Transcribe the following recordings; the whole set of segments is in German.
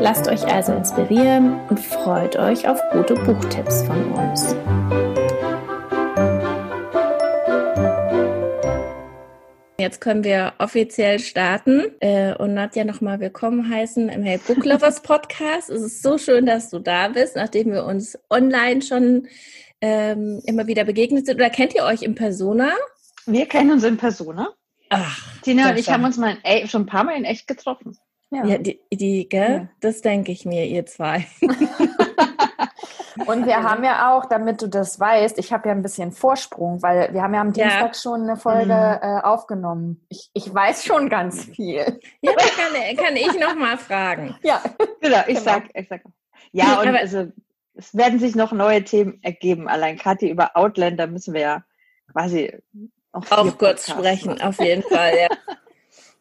Lasst euch also inspirieren und freut euch auf gute Buchtipps von uns. Jetzt können wir offiziell starten äh, und Nadja nochmal willkommen heißen im Hey Book Lovers Podcast. es ist so schön, dass du da bist, nachdem wir uns online schon ähm, immer wieder begegnet sind. Oder kennt ihr euch in Persona? Wir kennen uns in Persona. Ach, Tina und ich haben uns mal in, schon ein paar Mal in echt getroffen. Ja, ja die, die gell? Ja. Das denke ich mir, ihr zwei. Und wir haben ja auch, damit du das weißt, ich habe ja ein bisschen Vorsprung, weil wir haben ja am Dienstag ja. schon eine Folge mhm. äh, aufgenommen. Ich, ich weiß schon ganz viel. Ja, kann, kann ich noch mal fragen. Ja, genau. Ich genau. sag, ich sag. Ja, und also es werden sich noch neue Themen ergeben. Allein Kathi über Outlander müssen wir ja quasi auch, auch kurz sprechen, machen. auf jeden Fall. Ja.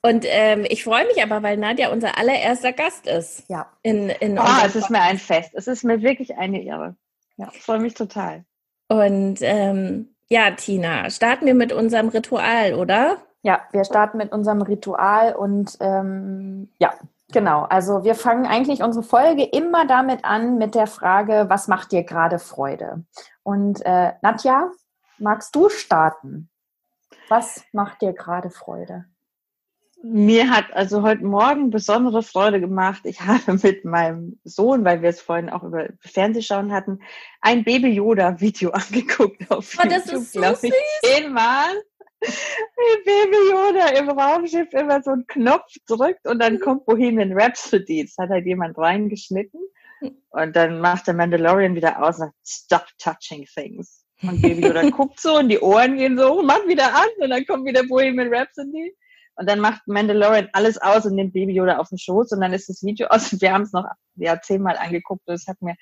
Und ähm, ich freue mich aber, weil Nadja unser allererster Gast ist. Ja. In, in oh, es ist mir ein Fest. Es ist mir wirklich eine Ehre. Ja, ich freue mich total. Und ähm, ja, Tina, starten wir mit unserem Ritual, oder? Ja, wir starten mit unserem Ritual und ähm, ja, genau. Also wir fangen eigentlich unsere Folge immer damit an mit der Frage, was macht dir gerade Freude? Und äh, Nadja, magst du starten? Was macht dir gerade Freude? Mir hat also heute Morgen besondere Freude gemacht. Ich habe mit meinem Sohn, weil wir es vorhin auch über Fernsehschauen hatten, ein Baby Yoda Video angeguckt auf oh, das YouTube, ist so glaube ich, zehnmal. Wie Baby Yoda im Raumschiff immer so einen Knopf drückt und dann kommt Bohemian Rhapsody. Das hat halt jemand reingeschnitten. Und dann macht der Mandalorian wieder aus und sagt, stop touching things. Und Baby Yoda guckt so und die Ohren gehen so, macht wieder an und dann kommt wieder Bohemian Rhapsody. Und dann macht Mandalorian alles aus und nimmt Baby Yoda auf den Schoß und dann ist das Video aus. Und wir haben es noch ja, zehnmal angeguckt und es hat mir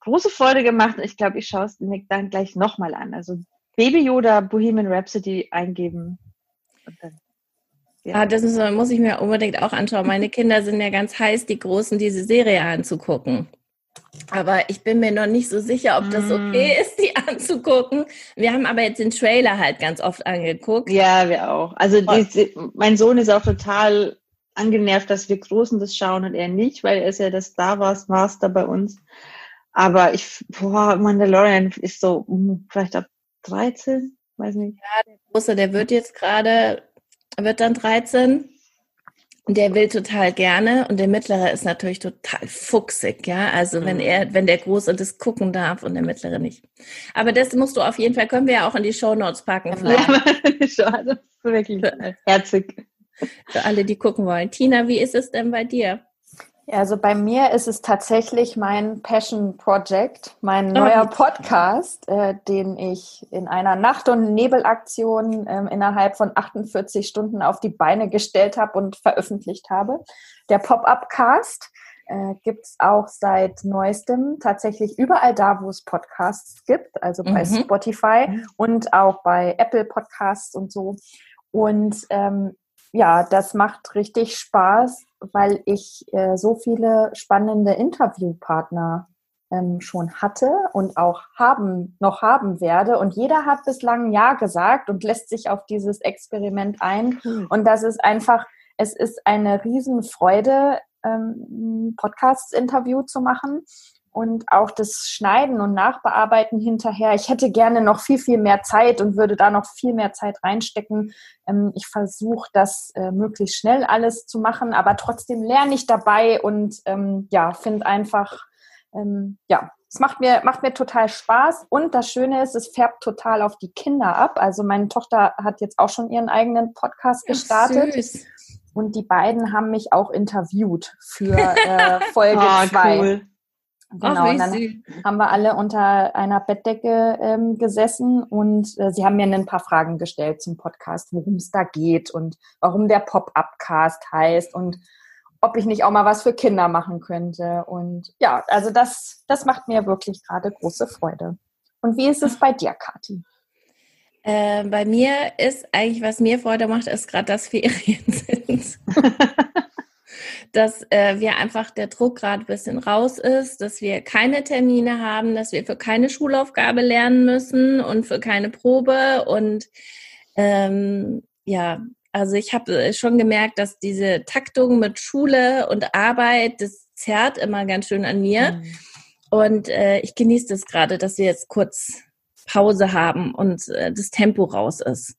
große Freude gemacht. Ich glaube, ich schaue es mir dann gleich nochmal an. Also Baby Yoda, Bohemian Rhapsody eingeben. Dann, ja. Ah, das muss ich mir unbedingt auch anschauen. Meine Kinder sind ja ganz heiß, die Großen diese Serie anzugucken. Aber ich bin mir noch nicht so sicher, ob das okay mm. ist, die anzugucken. Wir haben aber jetzt den Trailer halt ganz oft angeguckt. Ja, wir auch. Also die, mein Sohn ist auch total angenervt, dass wir Großen das schauen und er nicht, weil er ist ja der Star Wars Master bei uns. Aber ich, boah, Mandalorian ist so hm, vielleicht ab 13, weiß nicht. Ja, der Große, der wird jetzt gerade, wird dann 13. Der will total gerne und der mittlere ist natürlich total fuchsig, ja. Also wenn mhm. er, wenn der Große das gucken darf und der mittlere nicht. Aber das musst du auf jeden Fall, können wir ja auch in die Show Notes packen. Vielleicht. Ja, das ist wirklich herzig. Für alle, die gucken wollen. Tina, wie ist es denn bei dir? Also bei mir ist es tatsächlich mein Passion Project, mein oh, neuer Podcast, äh, den ich in einer Nacht- und Nebelaktion äh, innerhalb von 48 Stunden auf die Beine gestellt habe und veröffentlicht habe. Der Pop-up-Cast äh, gibt es auch seit neuestem tatsächlich überall da, wo es Podcasts gibt, also bei mhm. Spotify mhm. und auch bei Apple Podcasts und so. Und ähm, ja, das macht richtig Spaß, weil ich äh, so viele spannende Interviewpartner ähm, schon hatte und auch haben, noch haben werde. Und jeder hat bislang Ja gesagt und lässt sich auf dieses Experiment ein. Mhm. Und das ist einfach, es ist eine Riesenfreude, ähm, Podcast-Interview zu machen und auch das Schneiden und Nachbearbeiten hinterher. Ich hätte gerne noch viel, viel mehr Zeit und würde da noch viel mehr Zeit reinstecken. Ähm, ich versuche das äh, möglichst schnell alles zu machen, aber trotzdem lerne ich dabei und ähm, ja, finde einfach, ähm, ja, es macht mir, macht mir total Spaß und das Schöne ist, es färbt total auf die Kinder ab. Also meine Tochter hat jetzt auch schon ihren eigenen Podcast gestartet. Ach, und die beiden haben mich auch interviewt für äh, Folge 2. oh, cool. Genau, und dann süß. haben wir alle unter einer Bettdecke ähm, gesessen und äh, sie haben mir ein paar Fragen gestellt zum Podcast, worum es da geht und warum der Pop-Up-Cast heißt und ob ich nicht auch mal was für Kinder machen könnte. Und ja, also das, das macht mir wirklich gerade große Freude. Und wie ist es bei dir, Kathi? Äh, bei mir ist eigentlich, was mir Freude macht, ist gerade, dass Ferien sind. dass äh, wir einfach der Druck gerade ein bisschen raus ist, dass wir keine Termine haben, dass wir für keine Schulaufgabe lernen müssen und für keine Probe. Und ähm, ja, also ich habe äh, schon gemerkt, dass diese Taktung mit Schule und Arbeit, das zerrt immer ganz schön an mir. Mhm. Und äh, ich genieße das gerade, dass wir jetzt kurz Pause haben und äh, das Tempo raus ist.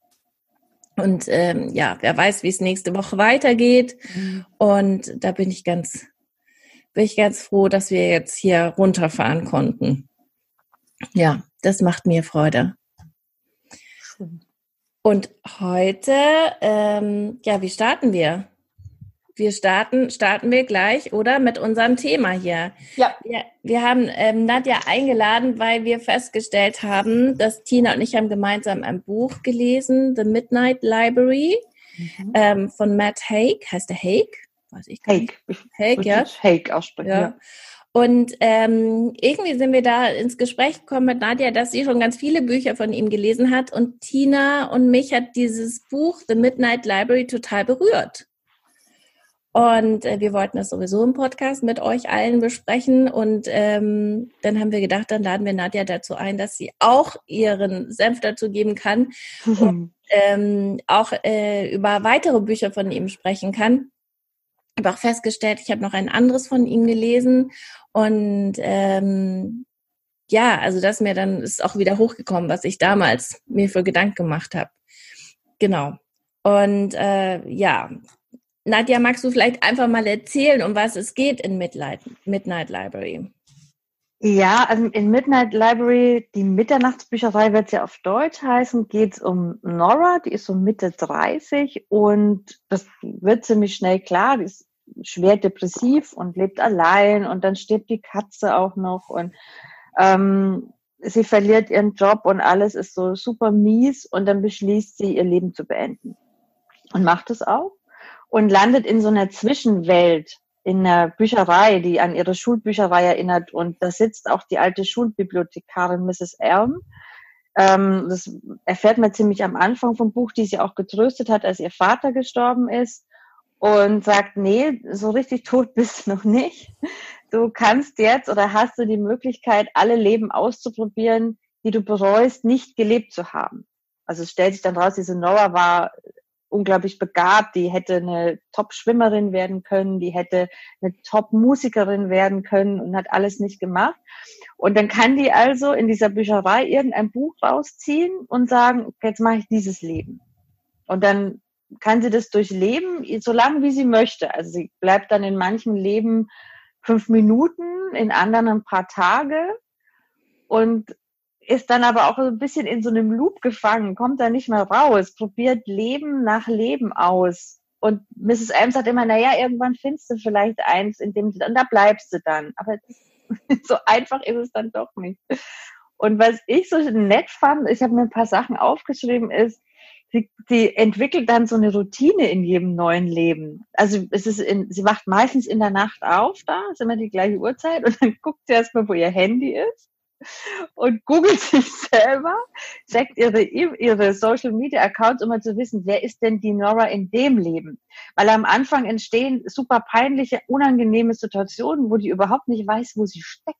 Und ähm, ja, wer weiß, wie es nächste Woche weitergeht. Mhm. Und da bin ich ganz, bin ich ganz froh, dass wir jetzt hier runterfahren konnten. Ja, das macht mir Freude. Und heute, ähm, ja, wie starten wir? Wir starten, starten wir gleich, oder? Mit unserem Thema hier. Ja. Wir, wir haben ähm, Nadja eingeladen, weil wir festgestellt haben, dass Tina und ich haben gemeinsam ein Buch gelesen, The Midnight Library, mhm. ähm, von Matt Haig. Heißt der Haig? Weiß ich gar Haig. nicht. Haig, ja. Haig aussprechen, ja. ja. Und ähm, irgendwie sind wir da ins Gespräch gekommen mit Nadja, dass sie schon ganz viele Bücher von ihm gelesen hat. Und Tina und mich hat dieses Buch The Midnight Library total berührt. Und äh, wir wollten das sowieso im Podcast mit euch allen besprechen. Und ähm, dann haben wir gedacht, dann laden wir Nadja dazu ein, dass sie auch ihren Senf dazu geben kann und ähm, auch äh, über weitere Bücher von ihm sprechen kann. Ich habe auch festgestellt, ich habe noch ein anderes von ihm gelesen und ähm, ja, also das mir dann ist auch wieder hochgekommen, was ich damals mir für Gedanken gemacht habe. Genau. Und äh, ja, Nadja, magst du vielleicht einfach mal erzählen, um was es geht in Midnight, Midnight Library? Ja, also in Midnight Library, die Mitternachtsbücherei wird ja auf Deutsch heißen, geht es um Nora, die ist so Mitte 30 und das wird ziemlich schnell klar, die ist schwer depressiv und lebt allein und dann stirbt die Katze auch noch und ähm, sie verliert ihren Job und alles ist so super mies und dann beschließt sie, ihr Leben zu beenden. Und macht es auch und landet in so einer Zwischenwelt in einer Bücherei, die an ihre Schulbücherei erinnert. Und da sitzt auch die alte Schulbibliothekarin Mrs. Elm. Ähm, das erfährt man ziemlich am Anfang vom Buch, die sie auch getröstet hat, als ihr Vater gestorben ist. Und sagt, nee, so richtig tot bist du noch nicht. Du kannst jetzt oder hast du die Möglichkeit, alle Leben auszuprobieren, die du bereust, nicht gelebt zu haben. Also es stellt sich dann raus, diese Noah war unglaublich begabt, die hätte eine Top-Schwimmerin werden können, die hätte eine Top-Musikerin werden können und hat alles nicht gemacht. Und dann kann die also in dieser Bücherei irgendein Buch rausziehen und sagen, jetzt mache ich dieses Leben. Und dann kann sie das durchleben, so lange wie sie möchte. Also sie bleibt dann in manchen Leben fünf Minuten, in anderen ein paar Tage. Und ist dann aber auch ein bisschen in so einem Loop gefangen, kommt da nicht mehr raus, probiert Leben nach Leben aus. Und Mrs. Ames sagt immer, naja, irgendwann findest du vielleicht eins, in dem, und da bleibst du dann. Aber so einfach ist es dann doch nicht. Und was ich so nett fand, ich habe mir ein paar Sachen aufgeschrieben, ist, sie, sie entwickelt dann so eine Routine in jedem neuen Leben. Also es ist in, sie wacht meistens in der Nacht auf, da ist immer die gleiche Uhrzeit und dann guckt sie erstmal, wo ihr Handy ist und googelt sich selber, checkt ihre, ihre Social Media Accounts, um mal zu wissen, wer ist denn die Nora in dem Leben? Weil am Anfang entstehen super peinliche, unangenehme Situationen, wo die überhaupt nicht weiß, wo sie steckt.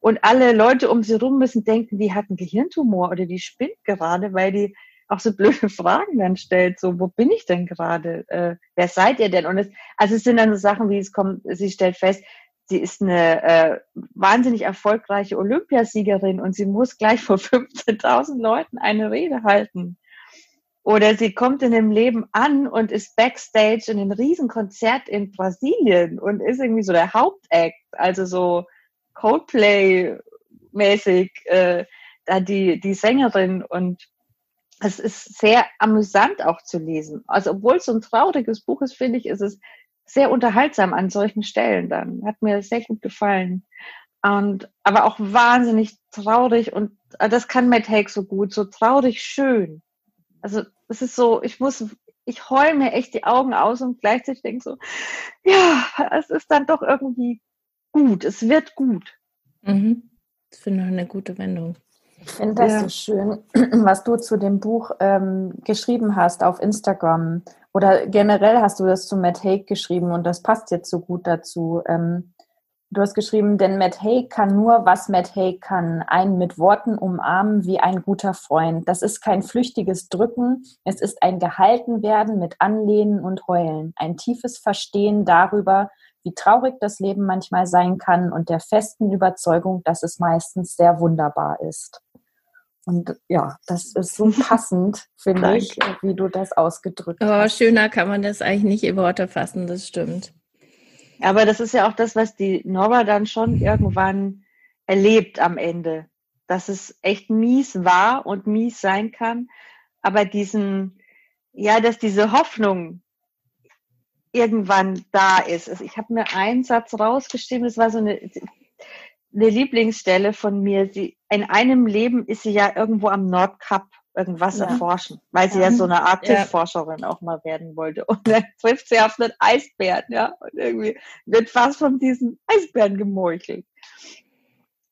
Und alle Leute um sie rum müssen denken, die hat einen Gehirntumor oder die spinnt gerade, weil die auch so blöde Fragen dann stellt, so, wo bin ich denn gerade? Äh, wer seid ihr denn? Und es, also es sind dann so Sachen, wie es kommt, sie stellt fest, sie ist eine äh, wahnsinnig erfolgreiche Olympiasiegerin und sie muss gleich vor 15.000 Leuten eine Rede halten. Oder sie kommt in dem Leben an und ist backstage in einem Riesenkonzert in Brasilien und ist irgendwie so der Hauptact, also so Coldplay-mäßig, äh, da die, die Sängerin und es ist sehr amüsant auch zu lesen. Also obwohl es so ein trauriges Buch ist, finde ich, ist es sehr unterhaltsam an solchen Stellen dann. Hat mir sehr gut gefallen. Und, aber auch wahnsinnig traurig und äh, das kann Matt Haig so gut, so traurig schön. Also, es ist so, ich muss, ich heul mir echt die Augen aus und gleichzeitig denke so, ja, es ist dann doch irgendwie gut, es wird gut. Mhm. Das finde ich eine gute Wendung. Ich finde das ja. so schön, was du zu dem Buch ähm, geschrieben hast auf Instagram. Oder generell hast du das zu Matt Haig geschrieben und das passt jetzt so gut dazu. Ähm, du hast geschrieben, denn Matt Haig kann nur, was Matt Haig kann, einen mit Worten umarmen wie ein guter Freund. Das ist kein flüchtiges Drücken, es ist ein Gehaltenwerden mit Anlehnen und Heulen, ein tiefes Verstehen darüber, wie traurig das Leben manchmal sein kann und der festen Überzeugung, dass es meistens sehr wunderbar ist. Und ja, das ist so passend, finde ich, wie du das ausgedrückt oh, hast. Schöner kann man das eigentlich nicht in Worte fassen, das stimmt. Aber das ist ja auch das, was die Nora dann schon irgendwann erlebt am Ende. Dass es echt mies war und mies sein kann. Aber diesen, ja, dass diese Hoffnung irgendwann da ist. Also ich habe mir einen Satz rausgeschrieben, das war so eine, eine Lieblingsstelle von mir. Sie, in einem Leben ist sie ja irgendwo am Nordkap irgendwas ja. erforschen, weil sie ja. ja so eine Arktisforscherin ja. auch mal werden wollte. Und dann trifft sie auf einen Eisbären, ja, und irgendwie wird fast von diesen Eisbären gemeuchelt.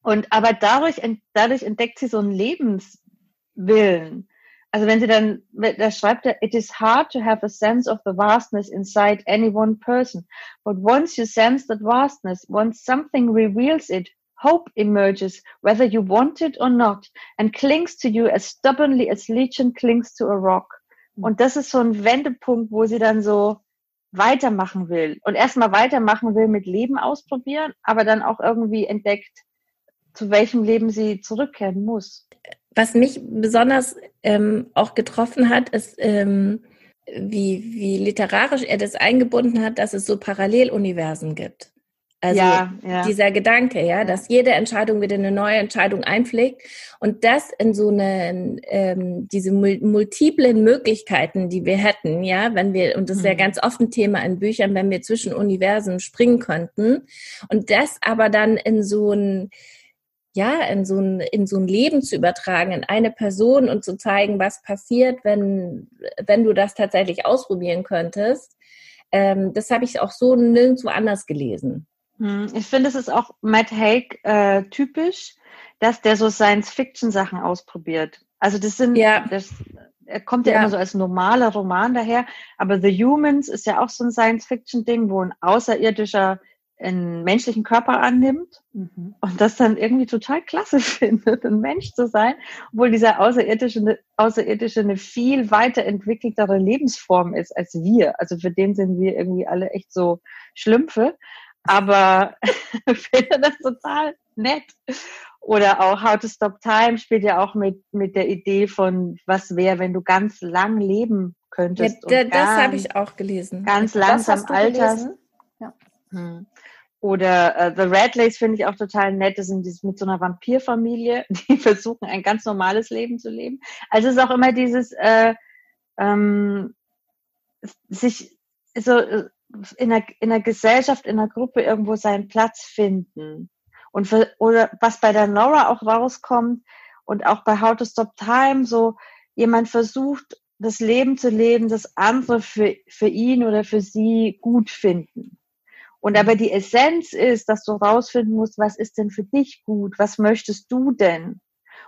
Und aber dadurch, dadurch entdeckt sie so einen Lebenswillen. Also wenn sie dann, da schreibt er, it is hard to have a sense of the vastness inside any one person. But once you sense that vastness, once something reveals it, hope emerges, whether you want it or not, and clings to you as stubbornly as Legion clings to a rock. Und das ist so ein Wendepunkt, wo sie dann so weitermachen will und erstmal weitermachen will mit Leben ausprobieren, aber dann auch irgendwie entdeckt, zu welchem Leben sie zurückkehren muss. Was mich besonders ähm, auch getroffen hat, ist, ähm, wie, wie literarisch er das eingebunden hat, dass es so Paralleluniversen gibt. Also ja, ja. dieser Gedanke, ja, dass jede Entscheidung wieder eine neue Entscheidung einpflegt und das in so eine ähm, diese multiplen Möglichkeiten, die wir hätten, ja, wenn wir und das ist ja mhm. ganz oft ein Thema in Büchern, wenn wir zwischen Universen springen könnten und das aber dann in so ein ja, in so ein, in so ein Leben zu übertragen, in eine Person und zu zeigen, was passiert, wenn, wenn du das tatsächlich ausprobieren könntest. Ähm, das habe ich auch so nirgendwo anders gelesen. Hm, ich finde, es ist auch Matt Haig äh, typisch, dass der so Science-Fiction-Sachen ausprobiert. Also das sind, ja. das, er kommt ja, ja, immer so als normaler Roman daher, aber The Humans ist ja auch so ein Science-Fiction-Ding, wo ein Außerirdischer einen menschlichen Körper annimmt mhm. und das dann irgendwie total klasse findet, ein Mensch zu sein, obwohl dieser Außerirdische, Außerirdische eine viel weiterentwickeltere Lebensform ist als wir. Also für den sind wir irgendwie alle echt so Schlümpfe aber finde das total nett. Oder auch How to Stop Time spielt ja auch mit, mit der Idee von, was wäre, wenn du ganz lang leben könntest. Ja, das habe ich auch gelesen. Ganz langsam altern. Ja. Hm. Oder äh, The Radleys finde ich auch total nett. Das sind mit so einer Vampirfamilie, die versuchen, ein ganz normales Leben zu leben. Also es ist auch immer dieses äh, ähm, sich so äh, in der, in der Gesellschaft, in der Gruppe irgendwo seinen Platz finden. Und für, oder was bei der Nora auch rauskommt und auch bei How to Stop Time, so jemand versucht, das Leben zu leben, das andere für, für ihn oder für sie gut finden. Und aber die Essenz ist, dass du rausfinden musst, was ist denn für dich gut? Was möchtest du denn?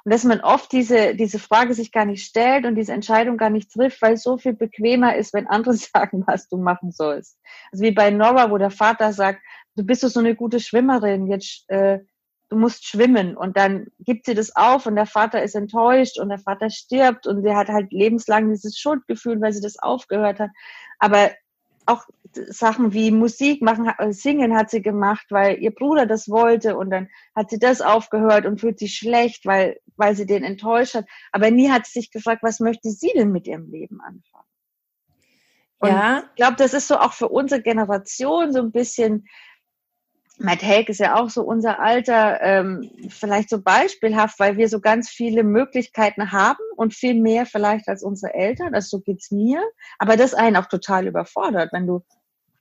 Und dass man oft diese, diese Frage sich gar nicht stellt und diese Entscheidung gar nicht trifft, weil es so viel bequemer ist, wenn andere sagen, was du machen sollst. Also wie bei Nora, wo der Vater sagt, du bist doch so eine gute Schwimmerin, jetzt äh, du musst schwimmen. Und dann gibt sie das auf und der Vater ist enttäuscht und der Vater stirbt und sie hat halt lebenslang dieses Schuldgefühl, weil sie das aufgehört hat. Aber auch Sachen wie Musik machen, äh, singen hat sie gemacht, weil ihr Bruder das wollte und dann hat sie das aufgehört und fühlt sich schlecht, weil, weil sie den enttäuscht hat. Aber nie hat sie sich gefragt, was möchte sie denn mit ihrem Leben anfangen? Und ja. ich glaube, das ist so auch für unsere Generation so ein bisschen Matt Haig ist ja auch so unser Alter, ähm, vielleicht so beispielhaft, weil wir so ganz viele Möglichkeiten haben und viel mehr vielleicht als unsere Eltern. Also so geht's mir. Aber das einen auch total überfordert, wenn du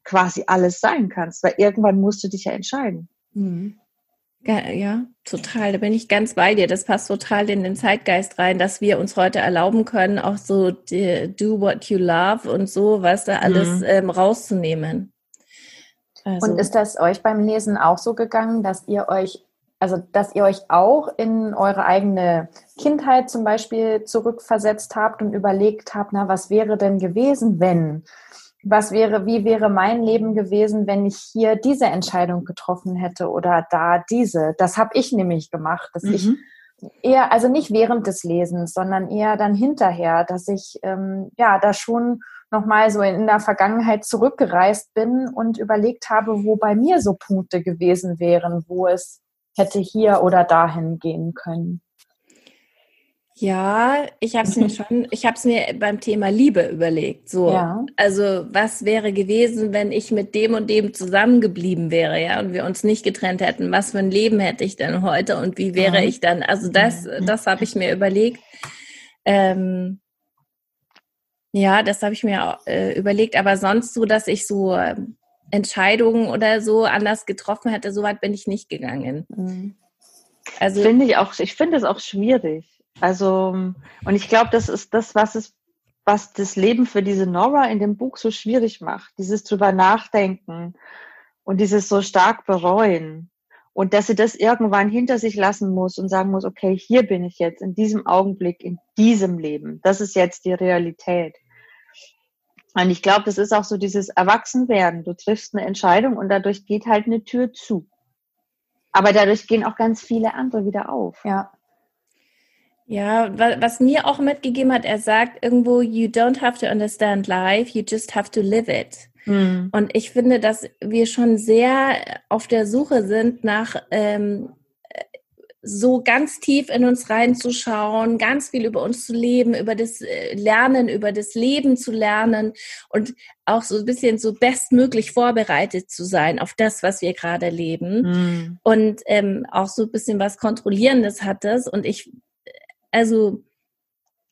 quasi alles sein kannst, weil irgendwann musst du dich ja entscheiden. Mhm. Ja, ja, total. Da bin ich ganz bei dir. Das passt total in den Zeitgeist rein, dass wir uns heute erlauben können, auch so die, do what you love und so, was da alles mhm. ähm, rauszunehmen. Also. Und ist das euch beim Lesen auch so gegangen, dass ihr euch also dass ihr euch auch in eure eigene Kindheit zum Beispiel zurückversetzt habt und überlegt habt, na, was wäre denn gewesen, wenn? Was wäre, wie wäre mein Leben gewesen, wenn ich hier diese Entscheidung getroffen hätte oder da diese? Das habe ich nämlich gemacht, dass mhm. ich eher, also nicht während des Lesens, sondern eher dann hinterher, dass ich ähm, ja da schon nochmal so in der Vergangenheit zurückgereist bin und überlegt habe, wo bei mir so Punkte gewesen wären, wo es hätte hier oder dahin gehen können. Ja, ich habe es mir schon, ich habe es mir beim Thema Liebe überlegt. So, ja. also was wäre gewesen, wenn ich mit dem und dem zusammengeblieben wäre, ja, und wir uns nicht getrennt hätten? Was für ein Leben hätte ich denn heute und wie wäre ja. ich dann? Also das, das habe ich mir überlegt. Ähm, ja, das habe ich mir äh, überlegt, aber sonst so, dass ich so ähm, Entscheidungen oder so anders getroffen hätte, so weit bin ich nicht gegangen. Mhm. Also finde ich auch, ich finde es auch schwierig. Also und ich glaube, das ist das, was es, was das Leben für diese Nora in dem Buch so schwierig macht. Dieses drüber nachdenken und dieses so stark bereuen und dass sie das irgendwann hinter sich lassen muss und sagen muss, okay, hier bin ich jetzt in diesem Augenblick, in diesem Leben. Das ist jetzt die Realität. Und ich glaube, das ist auch so dieses Erwachsenwerden. Du triffst eine Entscheidung und dadurch geht halt eine Tür zu. Aber dadurch gehen auch ganz viele andere wieder auf. Ja. Ja, was mir auch mitgegeben hat, er sagt irgendwo, you don't have to understand life, you just have to live it. Mhm. Und ich finde, dass wir schon sehr auf der Suche sind nach ähm, so ganz tief in uns reinzuschauen, ganz viel über uns zu leben, über das äh, Lernen, über das Leben zu lernen und auch so ein bisschen so bestmöglich vorbereitet zu sein auf das, was wir gerade leben. Mhm. Und ähm, auch so ein bisschen was Kontrollierendes hat das. Und ich, also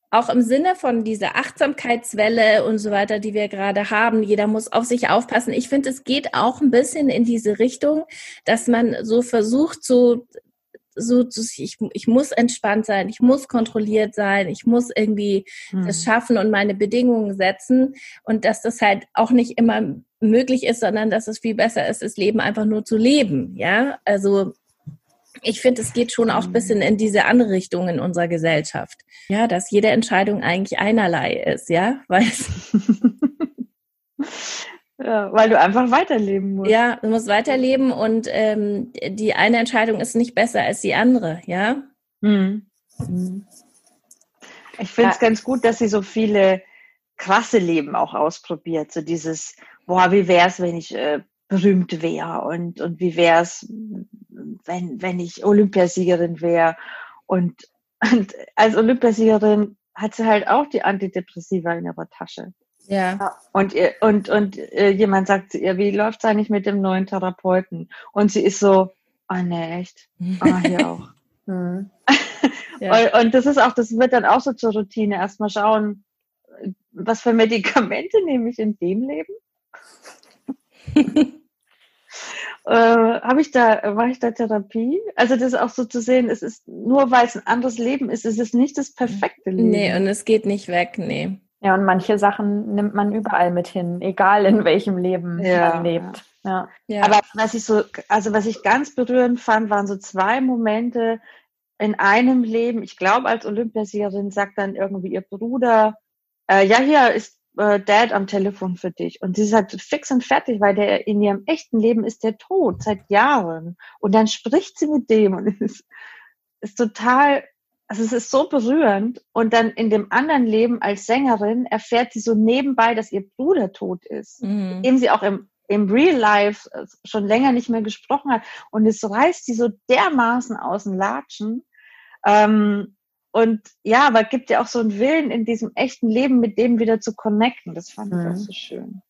auch im Sinne von dieser Achtsamkeitswelle und so weiter, die wir gerade haben, jeder muss auf sich aufpassen. Ich finde, es geht auch ein bisschen in diese Richtung, dass man so versucht, so so, ich, ich muss entspannt sein, ich muss kontrolliert sein, ich muss irgendwie hm. das schaffen und meine Bedingungen setzen und dass das halt auch nicht immer möglich ist, sondern dass es viel besser ist, das Leben einfach nur zu leben, ja, also ich finde, es geht schon auch ein bisschen in diese andere Richtung in unserer Gesellschaft. Ja, dass jede Entscheidung eigentlich einerlei ist, ja, weil Ja, weil du einfach weiterleben musst. Ja, du musst weiterleben und ähm, die eine Entscheidung ist nicht besser als die andere, ja? Hm. Ich finde es ja. ganz gut, dass sie so viele krasse Leben auch ausprobiert. So dieses, boah, wie wäre es, wenn ich äh, berühmt wäre und, und wie wäre es, wenn, wenn ich Olympiasiegerin wäre. Und, und als Olympiasiegerin hat sie halt auch die Antidepressiva in ihrer Tasche. Ja. Und, und, und äh, jemand sagt zu ihr, wie läuft es eigentlich mit dem neuen Therapeuten? Und sie ist so, ah, oh, ne, echt? Ah, hier auch. mhm. ja. und, und das ist auch, das wird dann auch so zur Routine. Erstmal schauen, was für Medikamente nehme ich in dem Leben? äh, habe ich da, mache ich da Therapie? Also das auch so zu sehen, es ist nur weil es ein anderes Leben ist, es ist nicht das perfekte Leben. Nee, und es geht nicht weg, nee. Ja, und manche Sachen nimmt man überall mit hin, egal in welchem Leben ja. man lebt. Ja. ja. Aber was ich so, also was ich ganz berührend fand, waren so zwei Momente in einem Leben. Ich glaube, als Olympiasiegerin sagt dann irgendwie ihr Bruder, äh, ja, hier ist äh, Dad am Telefon für dich. Und sie ist halt fix und fertig, weil der in ihrem echten Leben ist der tot seit Jahren. Und dann spricht sie mit dem und es ist, ist total also es ist so berührend. Und dann in dem anderen Leben als Sängerin erfährt sie so nebenbei, dass ihr Bruder tot ist, mhm. dem sie auch im, im Real Life äh, schon länger nicht mehr gesprochen hat. Und es reißt sie so dermaßen aus dem Latschen. Ähm, und ja, aber gibt ja auch so einen Willen in diesem echten Leben mit dem wieder zu connecten. Das fand mhm. ich auch mhm. so schön.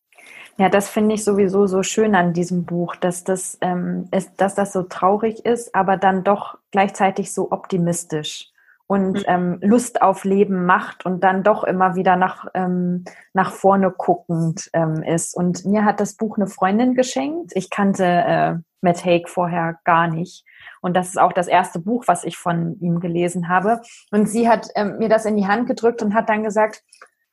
Ja, das finde ich sowieso so schön an diesem Buch, dass das, ähm, ist, dass das so traurig ist, aber dann doch gleichzeitig so optimistisch und mhm. ähm, Lust auf Leben macht und dann doch immer wieder nach, ähm, nach vorne guckend ähm, ist. Und mir hat das Buch eine Freundin geschenkt. Ich kannte äh, Matt Haig vorher gar nicht. Und das ist auch das erste Buch, was ich von ihm gelesen habe. Und sie hat ähm, mir das in die Hand gedrückt und hat dann gesagt,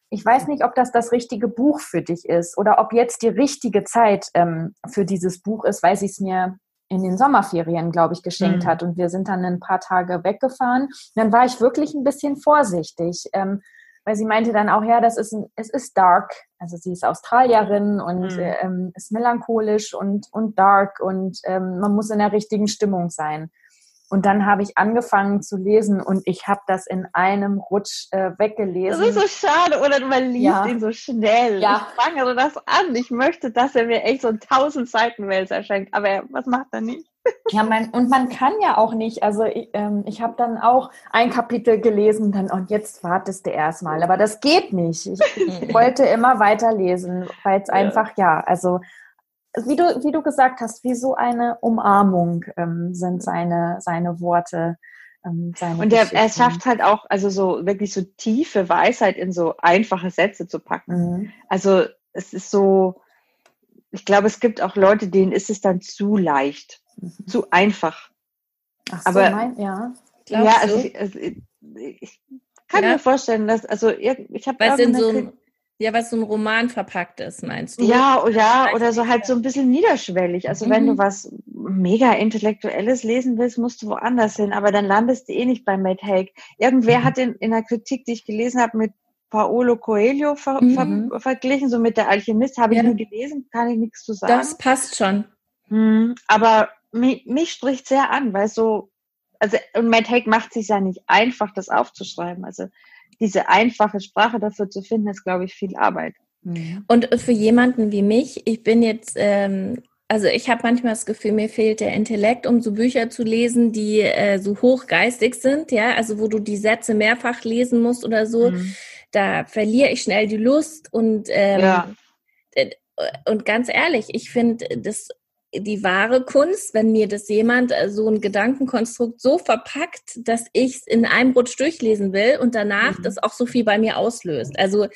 ich weiß nicht, ob das das richtige Buch für dich ist oder ob jetzt die richtige Zeit ähm, für dieses Buch ist, weil sie es mir in den Sommerferien, glaube ich, geschenkt mhm. hat. Und wir sind dann ein paar Tage weggefahren. Dann war ich wirklich ein bisschen vorsichtig, ähm, weil sie meinte dann auch, ja, das ist ein, es ist dark. Also sie ist Australierin und mhm. ähm, ist melancholisch und, und dark und ähm, man muss in der richtigen Stimmung sein. Und dann habe ich angefangen zu lesen und ich habe das in einem Rutsch äh, weggelesen. Das ist so schade, oder man liest ja. ihn so schnell. Ja. Ich fange das an. Ich möchte, dass er mir echt so ein tausend Seiten Wels erschenkt, aber er, was macht er nicht? Ja, man, und man kann ja auch nicht. Also ich, ähm, ich habe dann auch ein Kapitel gelesen, dann und jetzt wartest du erstmal. Aber das geht nicht. Ich, ich wollte immer weiterlesen, weil es ja. einfach ja, also wie du, wie du gesagt hast, wie so eine Umarmung ähm, sind seine, seine Worte. Ähm, seine und er, er schafft halt auch, also so wirklich so tiefe Weisheit in so einfache Sätze zu packen. Mhm. Also es ist so, ich glaube, es gibt auch Leute, denen ist es dann zu leicht, mhm. zu einfach. Ach so, Aber, mein, ja. Glaubst ja, also, ich, also ich, kann ja. mir vorstellen, dass, also ich habe auch in so ja, was so ein Roman verpackt ist, meinst du? Ja, oder, ja, oder so halt so ein bisschen niederschwellig. Also mhm. wenn du mhm. was mega Intellektuelles lesen willst, musst du woanders hin, aber dann landest du eh nicht bei Matt Haig. Irgendwer mhm. hat in, in einer Kritik, die ich gelesen habe, mit Paolo Coelho ver mhm. ver verglichen, so mit der Alchemist, habe ich ja. nie gelesen, kann ich nichts zu sagen. Das passt schon. Mhm. Aber mich, mich spricht sehr an, weil so, also, und Matt Haig macht sich ja nicht einfach, das aufzuschreiben. Also diese einfache Sprache dafür zu finden, ist, glaube ich, viel Arbeit. Mhm. Und für jemanden wie mich, ich bin jetzt, ähm, also ich habe manchmal das Gefühl, mir fehlt der Intellekt, um so Bücher zu lesen, die äh, so hochgeistig sind, ja, also wo du die Sätze mehrfach lesen musst oder so. Mhm. Da verliere ich schnell die Lust und ähm, ja. und ganz ehrlich, ich finde das die wahre Kunst, wenn mir das jemand äh, so ein Gedankenkonstrukt so verpackt, dass ich es in einem Rutsch durchlesen will und danach mhm. das auch so viel bei mir auslöst. Also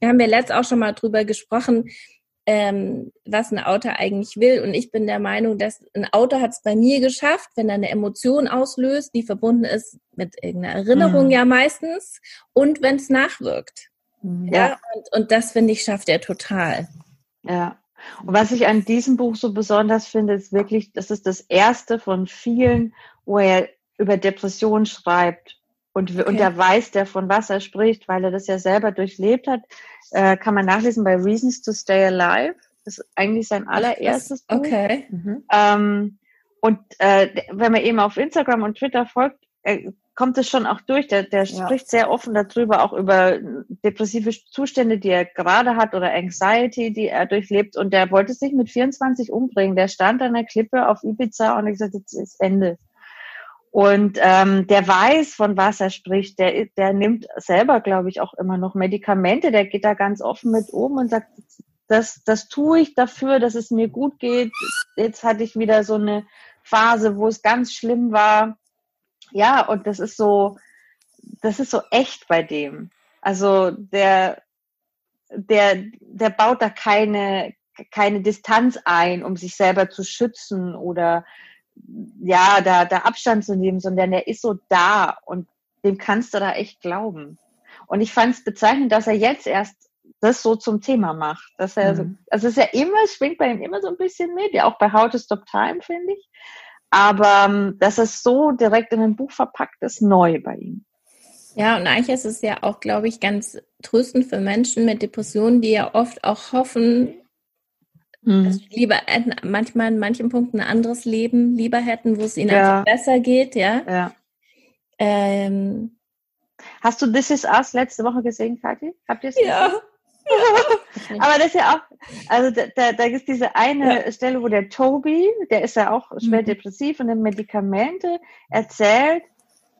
wir haben ja letzt auch schon mal drüber gesprochen, ähm, was ein Autor eigentlich will. Und ich bin der Meinung, dass ein Autor hat es bei mir geschafft, wenn er eine Emotion auslöst, die verbunden ist mit irgendeiner Erinnerung mhm. ja meistens und wenn es nachwirkt. Mhm. Ja, und, und das finde ich schafft er total. Ja, und was ich an diesem Buch so besonders finde, ist wirklich, das ist das erste von vielen, wo er über Depressionen schreibt. Und, okay. und er weiß, der von was er spricht, weil er das ja selber durchlebt hat. Äh, kann man nachlesen bei Reasons to Stay Alive. Das ist eigentlich sein allererstes Buch. Okay. Mhm. Ähm, und äh, wenn man eben auf Instagram und Twitter folgt, äh, kommt es schon auch durch. Der, der ja. spricht sehr offen darüber, auch über depressive Zustände, die er gerade hat oder Anxiety, die er durchlebt. Und der wollte sich mit 24 umbringen. Der stand an der Klippe auf Ibiza und hat gesagt, jetzt ist Ende. Und ähm, der weiß, von was er spricht. Der, der nimmt selber, glaube ich, auch immer noch Medikamente. Der geht da ganz offen mit um und sagt, das, das tue ich dafür, dass es mir gut geht. Jetzt hatte ich wieder so eine Phase, wo es ganz schlimm war ja, und das ist so, das ist so echt bei dem. Also der, der, der baut da keine, keine Distanz ein, um sich selber zu schützen oder ja, da, da Abstand zu nehmen, sondern der ist so da und dem kannst du da echt glauben. Und ich fand es bezeichnend, dass er jetzt erst das so zum Thema macht. Dass er, mhm. so, also es ist ja immer, schwingt bei ihm immer so ein bisschen mit, ja auch bei How to Stop Time, finde ich. Aber ähm, dass es so direkt in ein Buch verpackt ist, neu bei ihm. Ja, und eigentlich ist es ja auch, glaube ich, ganz tröstend für Menschen mit Depressionen, die ja oft auch hoffen, mhm. dass sie lieber manchmal in manchen Punkten ein anderes Leben lieber hätten, wo es ihnen ja. einfach besser geht, ja. ja. Ähm, Hast du This Is Us letzte Woche gesehen, Kathi? Habt ihr es Ja. Aber das ist ja auch, also da, da, da ist diese eine ja. Stelle, wo der Toby, der ist ja auch schwer mhm. depressiv und nimmt Medikamente, erzählt,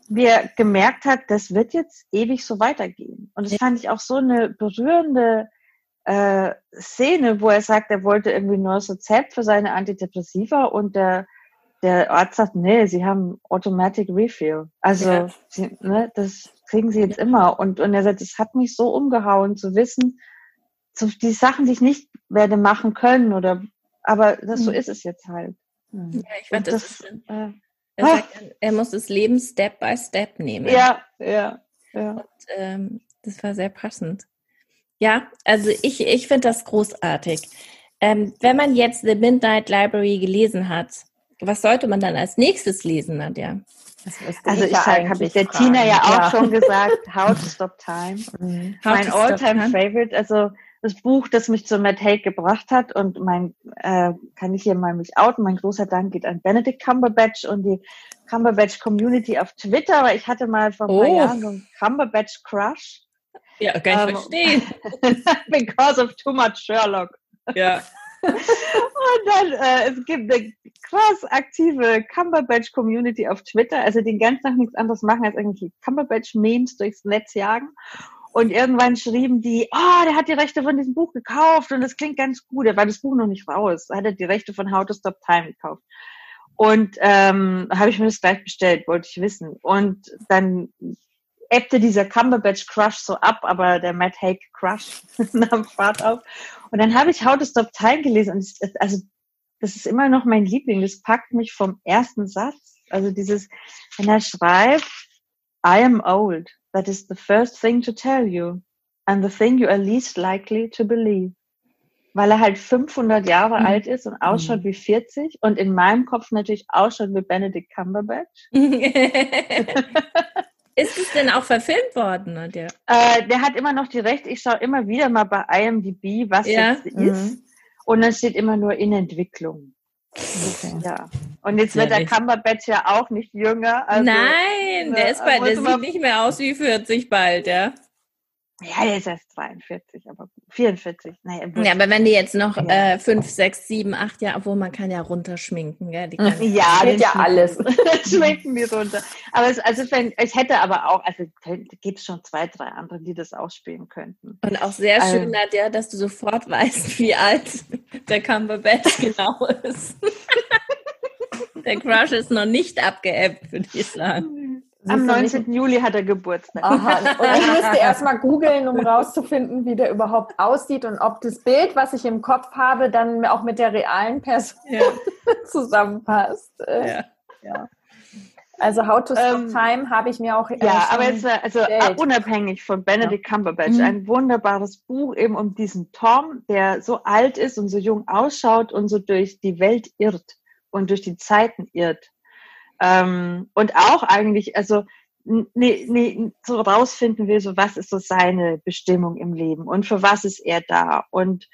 wie er gemerkt hat, das wird jetzt ewig so weitergehen. Und das ja. fand ich auch so eine berührende äh, Szene, wo er sagt, er wollte irgendwie nur das Rezept für seine Antidepressiva und der, der Arzt sagt, nee, sie haben Automatic Refill. Also, ja. sie, ne, das kriegen sie jetzt immer. Und, und er sagt, es hat mich so umgehauen zu wissen, so die Sachen, die ich nicht werde machen können oder aber das, so mhm. ist es jetzt halt. Ja, ich fand das, das äh, er, sagt, er muss das Leben Step by Step nehmen. Ja, ja, ja. Und, ähm, das war sehr passend. Ja, also ich, ich finde das großartig. Ähm, wenn man jetzt The Midnight Library gelesen hat, Was sollte man dann als nächstes lesen, Nadja? Also ich habe ich der. Tina ja auch ja. schon gesagt, How to Stop Time. Mhm. Mein All-Time Favorite, also das Buch, das mich zu Matt Haig gebracht hat und mein, äh, kann ich hier mal mich outen, mein großer Dank geht an Benedict Cumberbatch und die Cumberbatch Community auf Twitter, weil ich hatte mal vor ein paar oh. Jahren so einen Cumberbatch Crush. Ja, kann ich um, verstehen. because of too much Sherlock. Ja. und dann, äh, es gibt eine krass aktive Cumberbatch-Community auf Twitter, also den ganzen Tag nichts anderes machen, als irgendwie Cumberbatch-Memes durchs Netz jagen. Und irgendwann schrieben die, oh, der hat die Rechte von diesem Buch gekauft und das klingt ganz gut. Da war das Buch noch nicht raus. Da hat er die Rechte von How to Stop Time gekauft. Und ähm, habe ich mir das gleich bestellt, wollte ich wissen. Und dann ebbte dieser Cumberbatch Crush so ab, aber der Matt Haig Crush nahm Fahrt auf. Und dann habe ich How to Stop Time gelesen und es, also das ist immer noch mein Liebling. Das packt mich vom ersten Satz. Also dieses, wenn er schreibt, I am old. That is the first thing to tell you and the thing you are least likely to believe. Weil er halt 500 Jahre mhm. alt ist und ausschaut mhm. wie 40 und in meinem Kopf natürlich ausschaut wie Benedict Cumberbatch. ist es denn auch verfilmt worden? Nadja? Äh, der hat immer noch die Rechte. Ich schaue immer wieder mal bei IMDb, was ja. jetzt ist. Mhm. Und dann steht immer nur in Entwicklung. Okay. Ja. Und jetzt wird der Cumberbatch ja auch nicht jünger. Also, Nein, der, ist bald, der sieht nicht mehr aus wie 40 bald, ja. Ja, der ist erst 42, aber 44. Naja, ja, aber wenn die jetzt noch ja. äh, 5, 6, 7, 8 Jahre, obwohl man kann ja runterschminken, gell? Die kann, ja, geht ja alles. schminken die runter. Aber es, also wenn, ich hätte aber auch, also gibt es schon zwei, drei andere, die das auch spielen könnten. Und auch sehr also, schön, Nadja, dass du sofort weißt, wie alt der Cumberbatch genau ist. der Crush ist noch nicht abgeebbt, würde ich sagen. Am 19. Juli hat er Geburtstag. Aha. Und ich müsste erstmal googeln, um rauszufinden, wie der überhaupt aussieht und ob das Bild, was ich im Kopf habe, dann auch mit der realen Person ja. zusammenpasst. Ja. ja. Also How to Stop ähm, Time habe ich mir auch Ja, aber jetzt äh, also gestellt. unabhängig von Benedict ja. Cumberbatch, mhm. ein wunderbares Buch eben um diesen Tom, der so alt ist und so jung ausschaut und so durch die Welt irrt und durch die Zeiten irrt ähm, und auch eigentlich, also nee, nee, so rausfinden will, so was ist so seine Bestimmung im Leben und für was ist er da. Und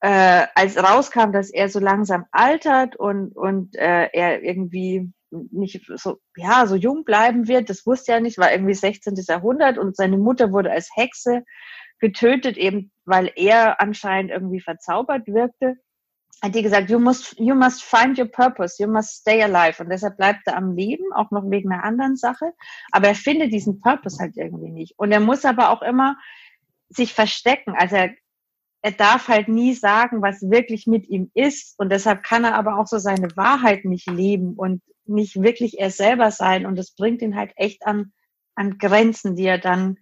äh, als rauskam, dass er so langsam altert und, und äh, er irgendwie nicht so, ja, so jung bleiben wird, das wusste er nicht, war irgendwie 16. Jahrhundert und seine Mutter wurde als Hexe getötet, eben weil er anscheinend irgendwie verzaubert wirkte hat die gesagt, you must, you must find your purpose, you must stay alive. Und deshalb bleibt er am Leben, auch noch wegen einer anderen Sache. Aber er findet diesen Purpose halt irgendwie nicht. Und er muss aber auch immer sich verstecken. Also er, er darf halt nie sagen, was wirklich mit ihm ist. Und deshalb kann er aber auch so seine Wahrheit nicht leben und nicht wirklich er selber sein. Und das bringt ihn halt echt an, an Grenzen, die er dann,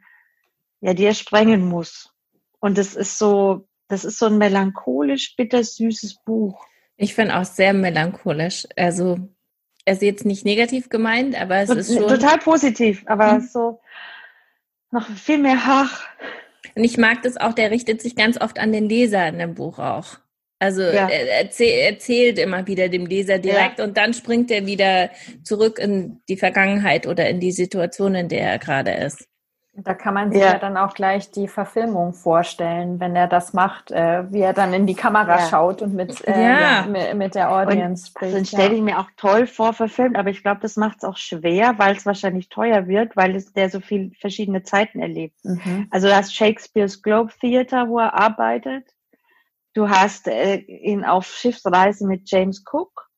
ja, die er sprengen muss. Und das ist so, das ist so ein melancholisch bittersüßes Buch. Ich finde auch sehr melancholisch. Also, er ist jetzt nicht negativ gemeint, aber es ist schon. Total positiv, aber mhm. so noch viel mehr Hach. Und ich mag das auch, der richtet sich ganz oft an den Leser in dem Buch auch. Also ja. er erzähl, erzählt immer wieder dem Leser direkt ja. und dann springt er wieder zurück in die Vergangenheit oder in die Situation, in der er gerade ist. Da kann man sich ja. ja. dann auch gleich die Verfilmung vorstellen, wenn er das macht, äh, wie er dann in die Kamera ja. schaut und mit, äh, ja. mit, mit, der Audience und spricht. Dann stelle ich mir auch toll vor, verfilmt, aber ich glaube, das macht es auch schwer, weil es wahrscheinlich teuer wird, weil es der so viele verschiedene Zeiten erlebt. Mhm. Also du hast Shakespeare's Globe Theater, wo er arbeitet. Du hast äh, ihn auf Schiffsreise mit James Cook